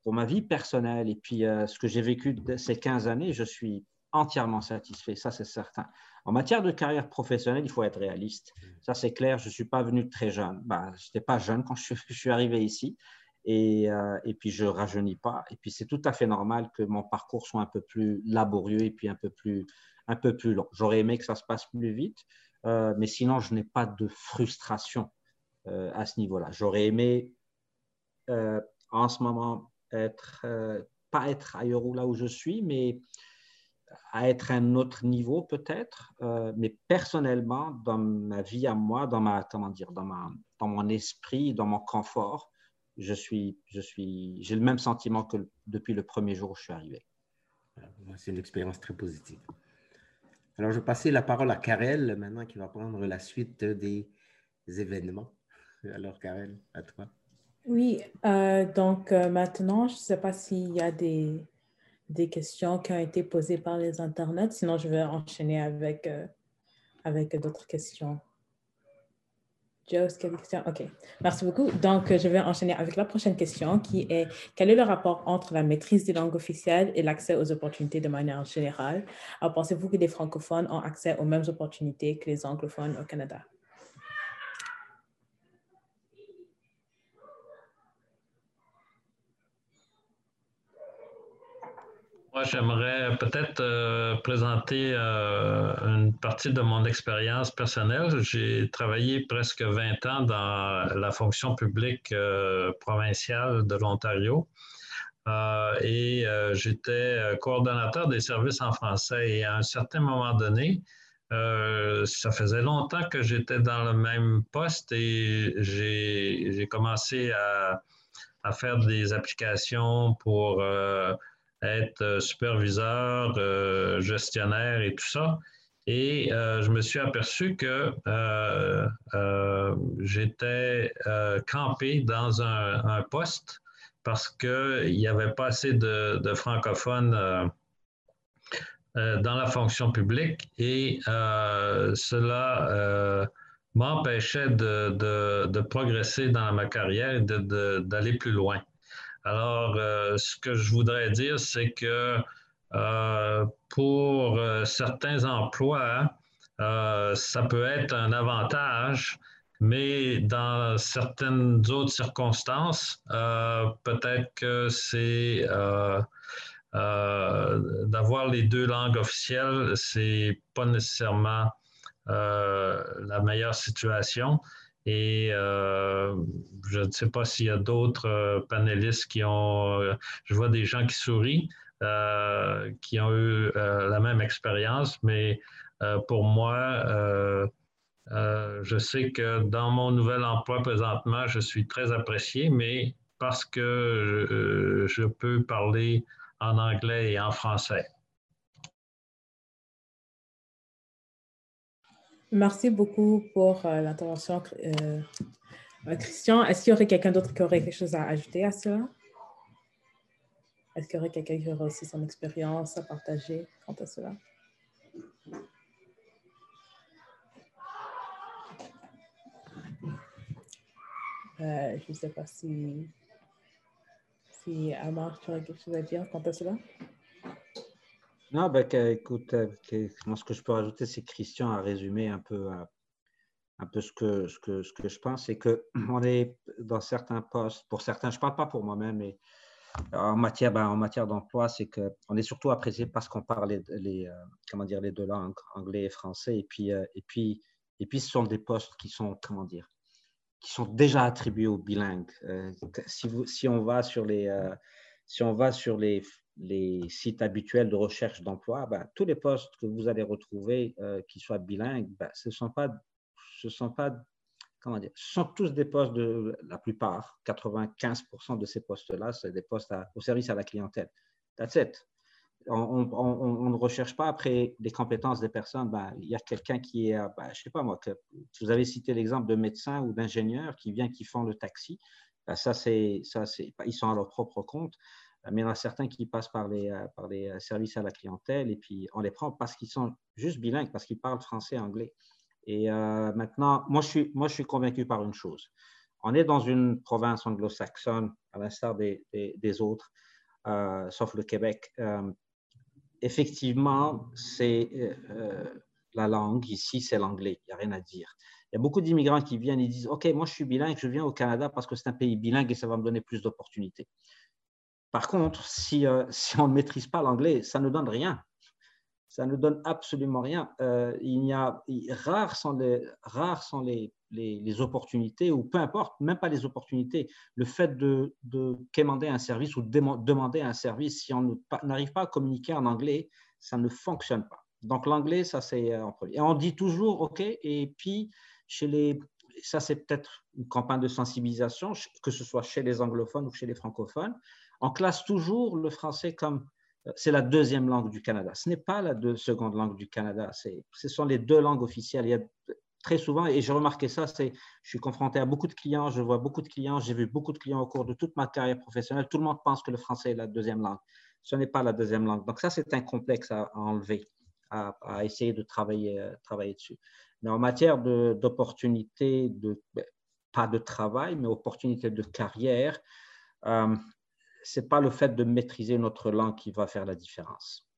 pour ma vie personnelle et puis euh, ce que j'ai vécu ces 15 années, je suis entièrement satisfait, ça c'est certain. En matière de carrière professionnelle, il faut être réaliste. Ça c'est clair, je ne suis pas venu très jeune. Bah, je n'étais pas jeune quand je, je suis arrivé ici. Et, euh, et, puis je rajeunis pas. Et puis c'est tout à fait normal que mon parcours soit un peu plus laborieux et puis un peu plus, un peu plus long. J'aurais aimé que ça se passe plus vite, euh, mais sinon je n'ai pas de frustration euh, à ce niveau-là. J'aurais aimé en ce moment être, pas être ailleurs où là où je suis, mais à être à un autre niveau peut-être. mais personnellement, dans ma vie à moi, dans ma, comment dire, dans ma, dans mon esprit, dans mon confort, je suis, je suis, j'ai le même sentiment que depuis le premier jour où je suis arrivé. C'est une expérience très positive. Alors, je vais passer la parole à Karel maintenant qui va prendre la suite des événements. Alors, Karel, à toi. Oui, euh, donc euh, maintenant, je ne sais pas s'il y a des, des questions qui ont été posées par les internets, sinon je vais enchaîner avec, euh, avec d'autres questions. OK. Merci beaucoup. Donc, je vais enchaîner avec la prochaine question qui est quel est le rapport entre la maîtrise des langues officielles et l'accès aux opportunités de manière générale? Pensez-vous que les francophones ont accès aux mêmes opportunités que les anglophones au Canada? Moi, j'aimerais peut-être euh, présenter euh, une partie de mon expérience personnelle. J'ai travaillé presque 20 ans dans la fonction publique euh, provinciale de l'Ontario et j'étais coordonnateur des services en français. Et à un certain moment donné, ça faisait longtemps que j'étais dans le même poste et j'ai commencé à, à, faire des applications pour être euh, superviseur, euh, gestionnaire et tout ça. Et euh, je me suis aperçu que j'étais campé dans un, poste parce qu'il n'y avait pas assez de, francophones dans la fonction publique et cela m'empêchait de, progresser dans ma carrière et d'aller plus loin. Alors, ce que je voudrais dire, c'est que pour certains emplois, euh, ça peut être un avantage, mais dans certaines autres circonstances, euh, peut-être que c'est euh, d'avoir les deux langues officielles, c'est pas nécessairement la meilleure situation. Et je ne sais pas s'il y a d'autres panélistes qui ont, je vois des gens qui sourient, qui ont eu la même expérience, mais euh, pour moi, euh, euh, je sais que dans mon nouvel emploi présentement, je suis très apprécié, mais parce que je, peux parler en anglais et en français. Merci beaucoup pour l'intervention, Christian. Est-ce qu'il y aurait quelqu'un d'autre qui aurait quelque chose à ajouter à cela? Est-ce qu'il y aurait quelqu'un qui aurait aussi son expérience à partager quant à cela? Euh, je ne sais pas si, si Amar, tu as quelque chose à dire quant à cela? Non, ben, écoute, euh, moi, ce que je peux rajouter, c'est que Christian a résumé un peu, euh, un peu ce, que, ce, que, ce que je pense. C'est qu'on est dans certains postes, pour certains, je ne parle pas pour moi-même, mais en matière, ben, en matière d'emploi, c'est qu'on est surtout apprécié parce qu'on parle les, les comment dire, les deux langues, anglais et français. Et puis, et, puis, et puis, ce sont des postes qui sont, comment dire, qui sont déjà attribués aux bilingues. Euh, si, vous, si, on va sur les, euh, si on va sur les, les sites habituels de recherche d'emploi, ben, tous les postes que vous allez retrouver euh, qui soient bilingues, ben, ce ne sont pas, ce sont pas comment dire, sont tous des postes de la plupart, 95% de ces postes-là, c'est des postes au service à la clientèle. That's it on, ne recherche pas après les compétences des personnes. Ben, il y a quelqu'un qui est, je ne sais pas moi, vous avez cité l'exemple de médecins ou d'ingénieurs qui viennent, qui font le taxi. Ça, c'est, ça, c'est, ils sont à leur propre compte. Mais il y en a certains qui passent par les, euh, euh, services à la clientèle et puis on les prend parce qu'ils sont juste bilingues, parce qu'ils parlent français et anglais. Et euh, maintenant, moi je, suis, moi, convaincu par une chose. On est dans une province anglo-saxonne, à l'instar des, autres, sauf le Québec effectivement, c'est euh, euh, la langue. Ici, c'est l'anglais. Il n'y a rien à dire. Il y a beaucoup d'immigrants qui viennent et disent OK, moi, je suis bilingue, je viens au Canada parce que c'est un pays bilingue et ça va me donner plus d'opportunités. Par contre, si, euh, si on ne maîtrise pas l'anglais, ça ne donne rien ça ne donne absolument rien. Euh, il y a, rares sont, les, rares sont les, les, opportunités, ou peu importe, même pas les opportunités, le fait de, de commander un service ou de demander un service, si on n'arrive pas à communiquer en anglais, ça ne fonctionne pas. Donc l'anglais, ça c'est euh, en premier. Et on dit toujours, OK, et puis chez les, ça c'est peut-être une campagne de sensibilisation, que ce soit chez les anglophones ou chez les francophones, on classe toujours le français comme c'est la deuxième langue du Canada. Ce n'est pas la seconde langue du Canada. Ce sont les deux langues officielles. Il y a très souvent, et j'ai remarqué ça, je suis confronté à beaucoup de clients, je vois beaucoup de clients, j'ai vu beaucoup de clients au cours de toute ma carrière professionnelle. Tout le monde pense que le français est la deuxième langue. Ce n'est pas la deuxième langue. Donc ça, c'est un complexe à, enlever, à, essayer de travailler, euh, travailler dessus. Mais en matière d'opportunités, de, ben, pas de travail, mais opportunités de carrière, euh, n'est pas le fait de maîtriser notre langue qui va faire la différence.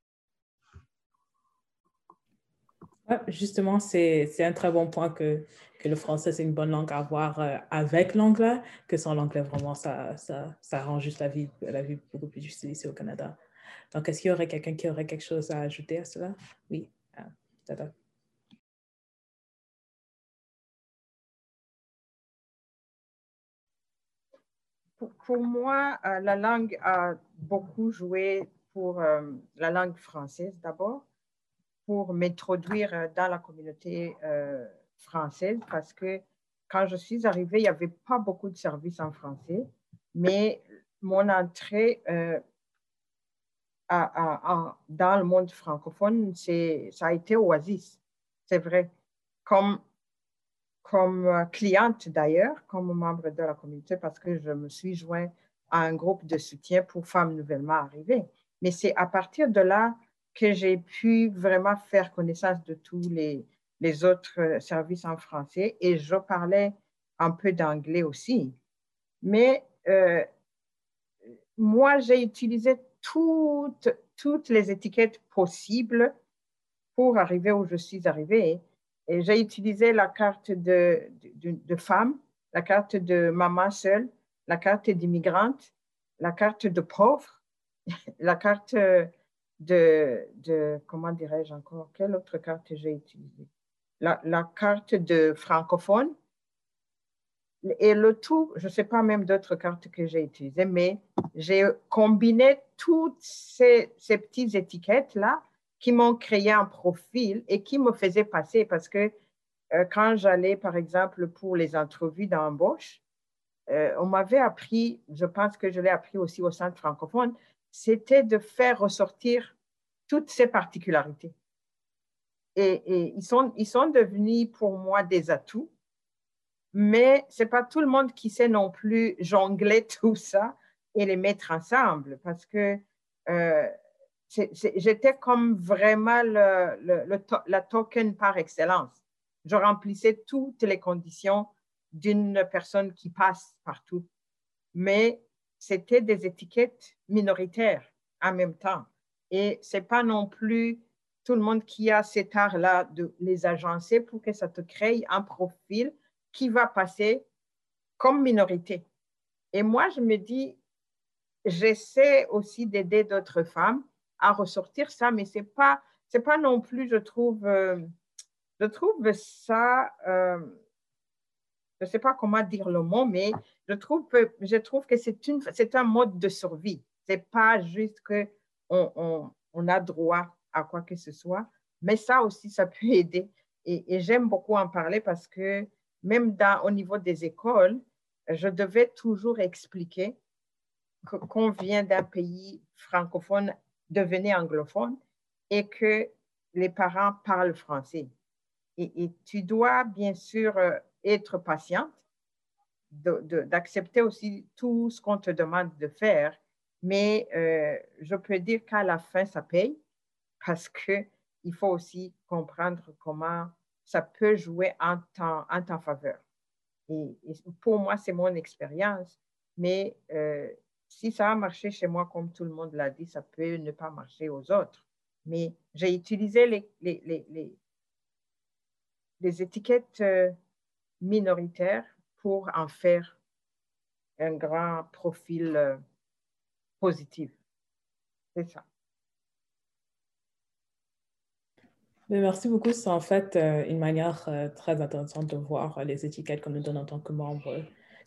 justement, c'est un très bon point que, le français, c'est une bonne langue à avoir euh, avec l'anglais, que sans l'anglais, vraiment, ça, ça, ça, rend juste la vie, la vie beaucoup plus difficile ici au Canada. Donc, est-ce qu'il y aurait quelqu'un qui aurait quelque chose à ajouter à cela? Oui, ah, pour, moi, euh, la langue a beaucoup joué pour euh, la langue française d'abord, pour m'introduire euh, dans la communauté française parce que quand je suis arrivée, il n'y avait pas beaucoup de services en français, mais mon entrée dans le monde francophone, ça a été oasis, c'est vrai. Comme euh, cliente d'ailleurs, comme membre de la communauté, parce que je me suis joint à un groupe de soutien pour femmes nouvellement arrivées. Mais c'est à partir de là que j'ai pu vraiment faire connaissance de tous les, autres services en français et je parlais un peu d'anglais aussi. Mais euh, moi, j'ai utilisé toutes les étiquettes possibles pour arriver où je suis arrivée. Et j'ai utilisé la carte de, femme, la carte de maman seule, la carte d'immigrante, la carte de pauvre, la carte de, de comment dirais-je encore, quelle autre carte j'ai utilisée? La, carte de francophone. Et le tout, je ne sais pas même d'autres cartes que j'ai utilisées, mais j'ai combiné toutes ces petites étiquettes-là qui m'ont créé un profil et qui me faisaient passer parce que euh, quand j'allais, par exemple, pour les entrevues d'embauche, euh, on m'avait appris, je pense que je l'ai appris aussi au centre francophone, c'était de faire ressortir toutes ces particularités. Et, ils, sont, ils sont devenus pour moi des atouts, mais ce n'est pas tout le monde qui sait non plus jongler tout ça et les mettre ensemble parce que euh, j'étais comme vraiment le, la token par excellence. Je remplissais toutes les conditions d'une personne qui passe partout. Mais c'était des étiquettes minoritaires en même temps. Et ce n'est pas non plus tout le monde qui a cet art-là de les agencer pour que ça te crée un profil qui va passer comme minorité. Et moi, je me dis, j'essaie aussi d'aider d'autres femmes à ressortir ça, mais ce n'est pas, pas non plus, je trouve, euh, je trouve ça, euh, je sais pas comment dire le mot, mais je trouve, je trouve que c'est un mode de survie. Ce n'est pas juste qu'on on, a droit à quoi que ce soit, mais ça aussi, ça peut aider. Et, j'aime beaucoup en parler parce que même dans, au niveau des écoles, je devais toujours expliquer qu'on vient d'un pays francophone devenu anglophone et que les parents parlent français. Et, tu dois bien sûr euh, être patiente, d'accepter aussi tout ce qu'on te demande de faire. Mais euh, je peux dire qu'à la fin, ça paye parce qu'il faut aussi comprendre comment ça peut jouer en, temps, en faveur. Et, pour moi, c'est mon expérience. Mais euh, si ça a marché chez moi, comme tout le monde l'a dit, ça peut ne pas marcher aux autres. Mais j'ai utilisé les, les, les, les, étiquettes euh, minoritaire pour en faire un grand profil euh, positif. C'est ça. Merci beaucoup. C'est en fait euh, une manière très intéressante de voir les étiquettes qu'on nous donne en tant que membre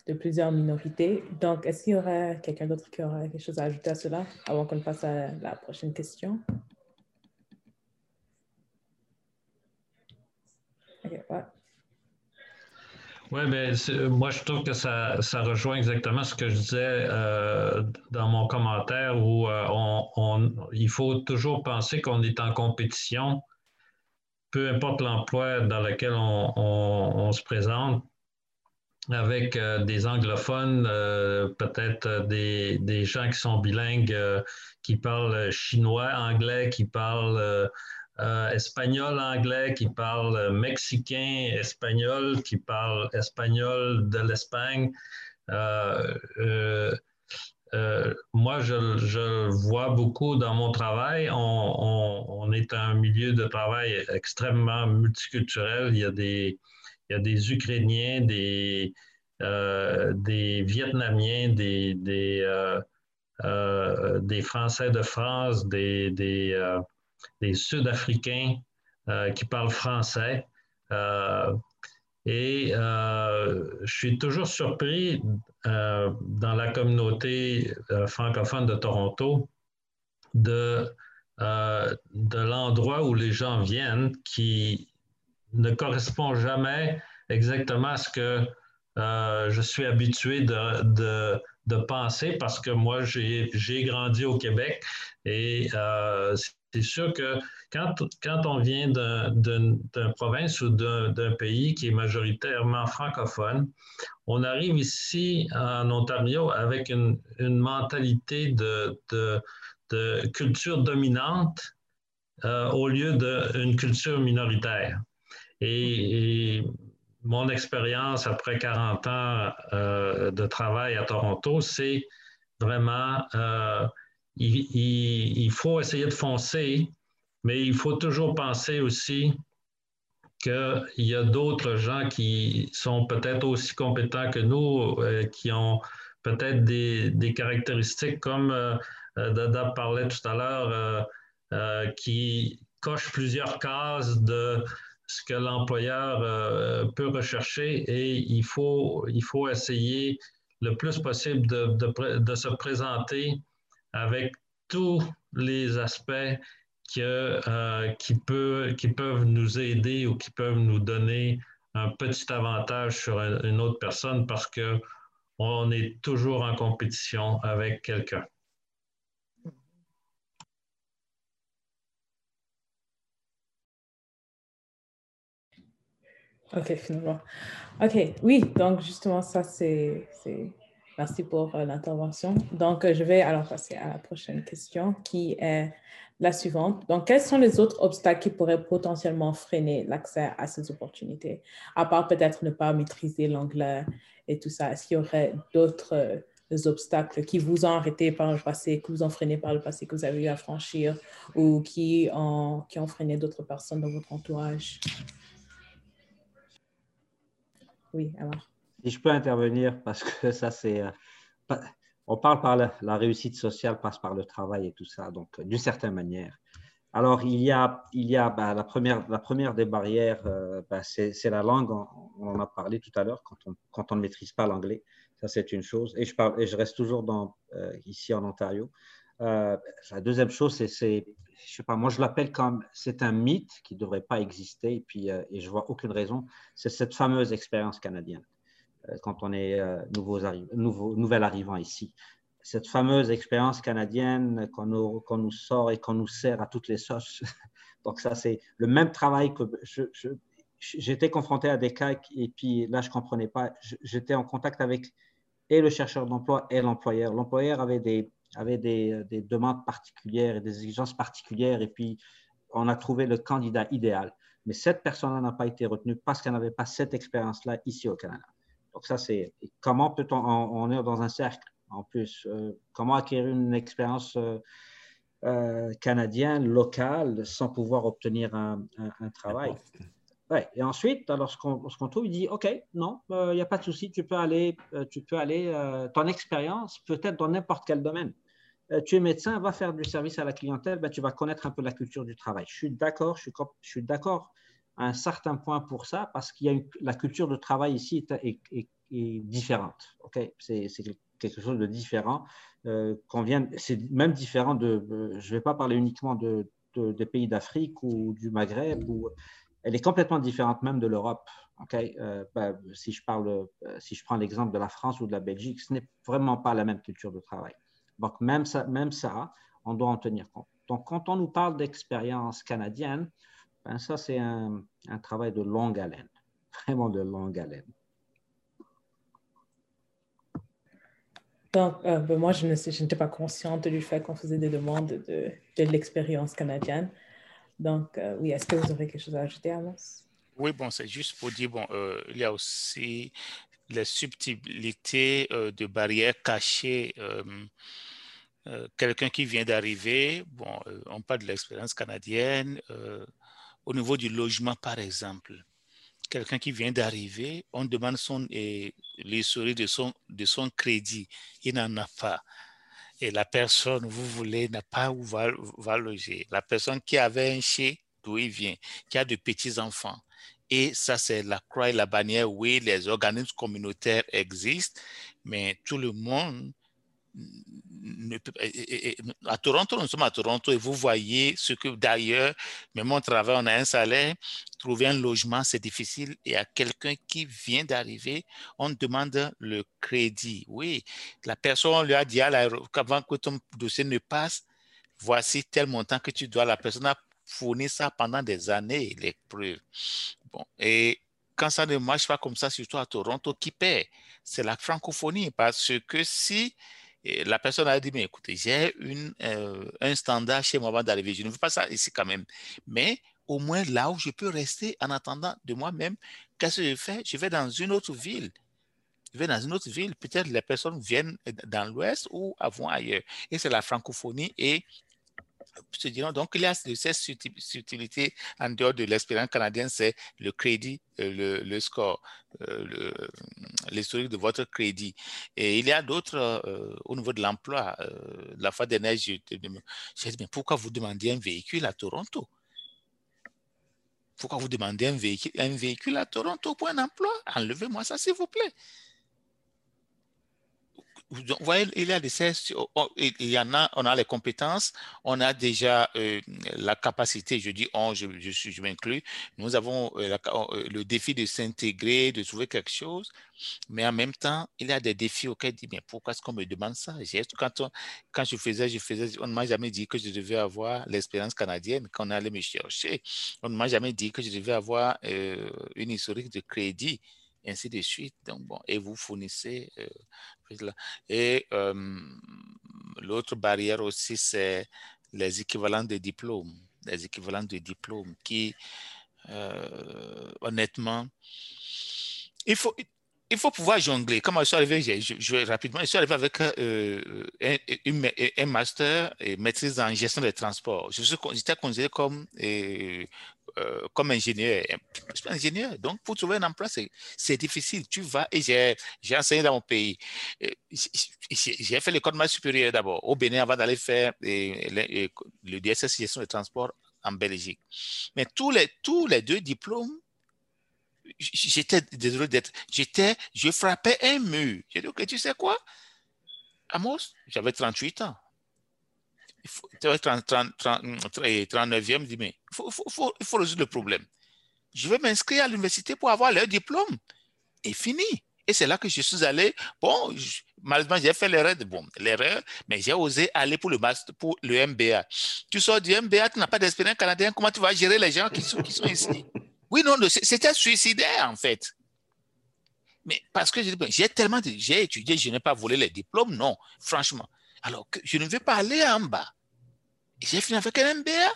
de plusieurs minorités. Donc, est-ce qu'il y aurait quelqu'un d'autre qui aurait quelque chose à ajouter à cela avant qu'on passe à la prochaine question? Oui, mais moi, je trouve que ça, ça, rejoint exactement ce que je disais euh, dans mon commentaire où euh, on, il faut toujours penser qu'on est en compétition, peu importe l'emploi dans lequel on, on, se présente, avec euh, des anglophones, peut-être des, des, gens qui sont bilingues, qui parlent chinois, anglais, qui parlent euh, espagnol, anglais, qui parle mexicain, espagnol, qui parle espagnol de l'Espagne. Euh, euh, moi, je, je, vois beaucoup dans mon travail. On, on, est un milieu de travail extrêmement multiculturel. Il y a des, il y a des Ukrainiens, des, des Vietnamiens, des, des, des Français de France, des, des Sud-Africains euh, qui parlent français. Euh, et euh, je suis toujours surpris dans la communauté francophone de Toronto de, de l'endroit où les gens viennent qui ne correspond jamais exactement à ce que je suis habitué de, penser parce que moi, j'ai grandi au Québec et c'est sûr que quand, on vient d'une province ou d'un pays qui est majoritairement francophone, on arrive ici en Ontario avec une, mentalité de, culture dominante euh, au lieu d'une culture minoritaire. Et, mon expérience après 40 ans euh, de travail à Toronto, c'est vraiment euh, il, faut essayer de foncer, mais il faut toujours penser aussi qu'il y a d'autres gens qui sont peut-être aussi compétents que nous, euh, qui ont peut-être des, caractéristiques comme Dada parlait tout à l'heure, qui cochent plusieurs cases de ce que l'employeur peut rechercher et il faut, il faut essayer le plus possible de, de se présenter avec tous les aspects euh, qui, peut, qui peuvent nous aider ou qui peuvent nous donner un petit avantage sur une autre personne parce qu'on est toujours en compétition avec quelqu'un. OK, finalement. OK, oui, donc justement, ça, c'est Merci pour euh, l'intervention. Donc, euh, je vais alors passer à la prochaine question qui est la suivante. Donc, quels sont les autres obstacles qui pourraient potentiellement freiner l'accès à ces opportunités, à part peut-être ne pas maîtriser l'anglais et tout ça? Est-ce qu'il y aurait d'autres euh, obstacles qui vous ont arrêté par le passé, que vous ont freiné par le passé, que vous avez eu à franchir ou qui ont, qui ont freiné d'autres personnes dans votre entourage? Oui, alors. Si je peux intervenir, parce que ça, c'est. Euh, on parle par la, réussite sociale, passe par le travail et tout ça, donc d'une certaine manière. Alors, il y a, il y a bah, la, première, la première des barrières, euh, bah, c'est la langue. On, en a parlé tout à l'heure, quand on, quand on ne maîtrise pas l'anglais. Ça, c'est une chose. Et je, parle, et je reste toujours dans, euh, ici en Ontario. la deuxième chose, c'est, je sais pas, moi je l'appelle comme, c'est un mythe qui ne devrait pas exister, et puis et je vois aucune raison, c'est cette fameuse expérience canadienne. Euh, quand on est euh, nouveau, nouvel arrivant ici. Cette fameuse expérience canadienne qu'on nous, nous, sort et qu'on nous sert à toutes les sauces. Donc ça, c'est le même travail que j'étais confronté à des cas et puis là, je comprenais pas. J'étais en contact avec et le chercheur d'emploi et l'employeur. L'employeur avait, des, avait des, des, demandes particulières et des exigences particulières et puis on a trouvé le candidat idéal. Mais cette personne-là n'a pas été retenue parce qu'elle n'avait pas cette expérience-là ici au Canada. Donc ça, c'est comment peut-on, on, est dans un cercle? En plus, euh, comment acquérir une expérience euh, euh, canadienne, locale, sans pouvoir obtenir un, travail? Ouais. Et ensuite, alors, ce trouve, il dit, OK, non, il n'y a pas de souci, tu peux aller, tu peux aller ton expérience peut être dans n'importe quel domaine. tu es médecin, va faire du service à la clientèle, ben, tu vas connaître un peu la culture du travail. Je suis d'accord, je suis, suis d'accord un certain point pour ça parce qu'il y a la culture de travail ici est, est, différente. Ok, c'est quelque chose de différent. Euh, vient, c'est même différent de. Euh, je ne vais pas parler uniquement de, des pays d'Afrique ou du Maghreb. Elle est complètement différente même de l'Europe. Euh, ben, si je euh, si je prends l'exemple de la France ou de la Belgique, ce n'est vraiment pas la même culture de travail. Donc même ça, même ça, on doit en tenir compte. Donc quand on nous parle d'expérience canadienne, ben, ça, c'est un, travail de longue haleine, vraiment de longue haleine. Donc, euh, ben, moi, je n'étais pas consciente du fait qu'on faisait des demandes de, de l'expérience canadienne. Donc, euh, oui, est-ce que vous aurez quelque chose à ajouter, Amos? Oui, bon, c'est juste pour dire, bon, euh, il y a aussi les subtilités de barrières cachées. Quelqu'un qui vient d'arriver, bon, on parle de l'expérience canadienne, au niveau du logement, par exemple, quelqu'un qui vient d'arriver, on demande son, l'historique de son, de son crédit. Il n'en a pas. Et la personne, vous voulez, n'a pas où va, va loger. La personne qui avait un chez d'où il vient, qui a de petits-enfants. Et ça, c'est la croix et la bannière. Oui, les organismes communautaires existent, mais tout le monde à Toronto, nous sommes à Toronto et vous voyez ce que d'ailleurs, même on travaille, on a un salaire, trouver un logement, c'est difficile. Et à quelqu'un qui vient d'arriver, on demande le crédit. Oui, la personne lui a dit qu'avant que ton dossier ne passe, voici tel montant que tu dois. La personne a fourni ça pendant des années, les preuves. Bon, et quand ça ne marche pas comme ça, surtout à Toronto, qui paie? C'est la francophonie, parce que si la personne a dit, mais écoutez, j'ai euh, un standard chez moi avant d'arriver, je ne veux pas ça ici quand même, mais au moins là où je peux rester en attendant de moi-même, qu'est-ce que je fais? Je vais dans une autre ville. Je vais dans une autre ville, peut-être les personnes viennent dans l'Ouest ou vont ailleurs. Et c'est la francophonie et donc, il y a de ces subtilités en dehors de l'expérience canadienne, c'est le crédit, euh, le, score, euh, l'historique de votre crédit. Et il y a d'autres euh, au niveau de l'emploi. la fois dernière, j'ai dit, mais pourquoi vous demandez un véhicule à Toronto? Pourquoi vous demandez un véhicule, un véhicule à Toronto pour un emploi? Enlevez-moi ça, s'il vous plaît vous voyez, il y a des oh, oh, il y en a, on a les compétences, on a déjà euh, la capacité, je dis on, je, m'inclus, nous avons euh, euh, le défi de s'intégrer, de trouver quelque chose, mais en même temps, il y a des défis auxquels je dis, mais pourquoi est-ce qu'on me demande ça? Quand, on, quand je faisais, je faisais, on ne m'a jamais dit que je devais avoir l'expérience canadienne quand on allait me chercher. On ne m'a jamais dit que je devais avoir une historique de crédit ainsi de suite. Donc, bon, et vous fournissez. Euh, et l'autre barrière aussi, c'est les équivalents de diplômes. Les équivalents de diplômes qui, euh, honnêtement, il faut, il faut pouvoir jongler. Comme je suis arrivé, je, vais rapidement, je suis arrivé avec euh, un, master et maîtrise en gestion des transports. Je j'étais considéré comme euh, comme ingénieur. Je suis ingénieur. Donc, pour trouver un emploi, c'est difficile. Tu vas, et j'ai enseigné dans mon pays. J'ai fait l'école supérieure d'abord, au Bénin, avant d'aller faire le, le DSS gestion des transports en Belgique. Mais tous les, tous les deux diplômes, j'étais désolé d'être, j'étais, je frappais un mur. J'ai dit, ok, tu sais quoi? Amos, j'avais 38 ans tu 39e, dit, mais il faut, faut, faut, résoudre le problème. Je vais m'inscrire à l'université pour avoir leur diplôme. Et fini. Et c'est là que je suis allé. Bon, malheureusement, j'ai fait l'erreur, bon, l'erreur, mais j'ai osé aller pour le master, pour le MBA. Tu sors du MBA, tu n'as pas d'expérience canadienne, comment tu vas gérer les gens qui sont, qui sont ici? Oui, non, c'était suicidaire, en fait. Mais parce que j'ai tellement, j'ai étudié, je n'ai pas volé les diplômes, non, franchement. Alors je ne veux pas aller en bas. J'ai fini avec un MBA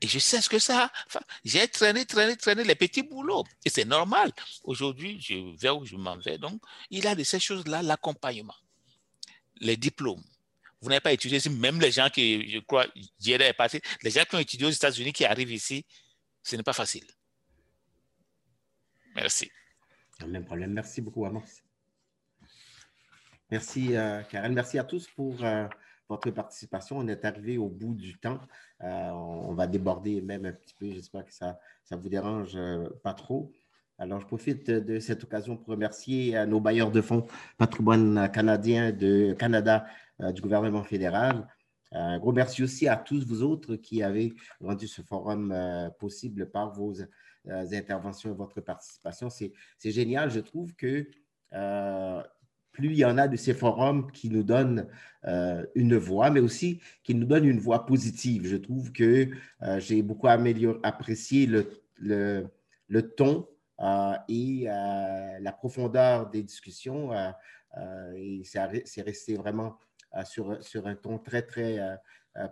et je sais ce que ça. Enfin, j'ai traîné, traîné, traîné les petits boulots. Et c'est normal. Aujourd'hui, je vais où je m'en vais. Donc, il y a de ces choses-là, l'accompagnement, les diplômes. Vous n'avez pas étudié ici, même les gens qui, je crois, est passé, les gens qui ont étudié aux États-Unis qui arrivent ici, ce n'est pas facile. Merci. Même problème. Merci beaucoup, Amos. Merci, euh, Karen. Merci à tous pour euh, votre participation. On est arrivé au bout du temps. Euh, on va déborder même un petit peu. J'espère que ça ne vous dérange pas trop. Alors, je profite de cette occasion pour remercier nos bailleurs de fonds patrimoine canadien de Canada du gouvernement fédéral. Un gros merci aussi à tous vous autres qui avez rendu ce forum possible par vos interventions et votre participation. C'est génial. Je trouve que plus il y en a de ces forums qui nous donnent euh, une voix, mais aussi qui nous donnent une voix positive. Je trouve que euh, j'ai beaucoup apprécié le, ton euh, et la profondeur des discussions. et c'est resté vraiment sur, un ton très, très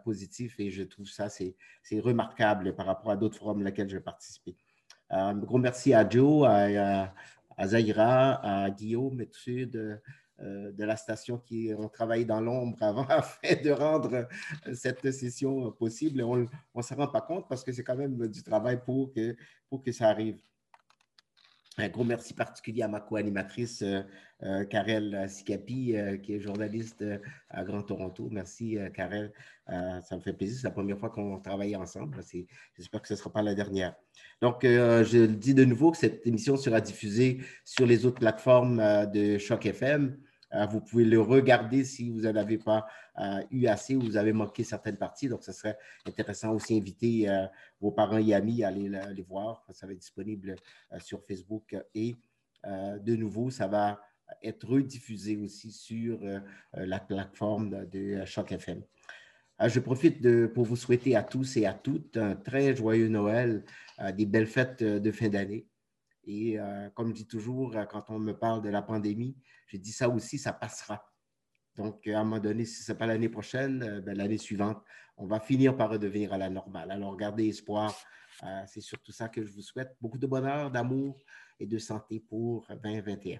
positif et je trouve ça, c'est remarquable par rapport à d'autres forums auxquels j'ai participé. un gros merci à Joe, À Guillaume et tous de, euh, de la station qui ont travaillé dans l'ombre avant afin de rendre euh, cette session possible. on ne se rend pas compte parce que c'est quand même du travail pour que ça arrive. Un gros merci particulier à ma co-animatrice euh, Karel Sikapi, qui est journaliste à Grand Toronto. Merci, Karel. ça me fait plaisir. C'est la première fois qu'on travaille ensemble. J'espère que ce ne sera pas la dernière. Donc, je le dis de nouveau que cette émission sera diffusée sur les autres plateformes de Choc FM. Vous pouvez le regarder si vous n'en avez pas eu assez ou vous avez manqué certaines parties. Donc, ce serait intéressant aussi d'inviter vos parents et amis à aller les voir. Ça va être disponible sur Facebook et de nouveau, ça va être rediffusé aussi sur la plateforme de Choc FM. je profite pour vous souhaiter à tous et à toutes un très joyeux Noël, des belles fêtes de fin d'année. Et comme je dis toujours, quand on me parle de la pandémie, je dis ça aussi, ça passera. Donc, à un moment donné, si ce n'est pas l'année prochaine, ben, l'année suivante, on va finir par redevenir à la normale. Alors, gardez espoir. c'est surtout ça que je vous souhaite. Beaucoup de bonheur, d'amour et de santé pour 2021.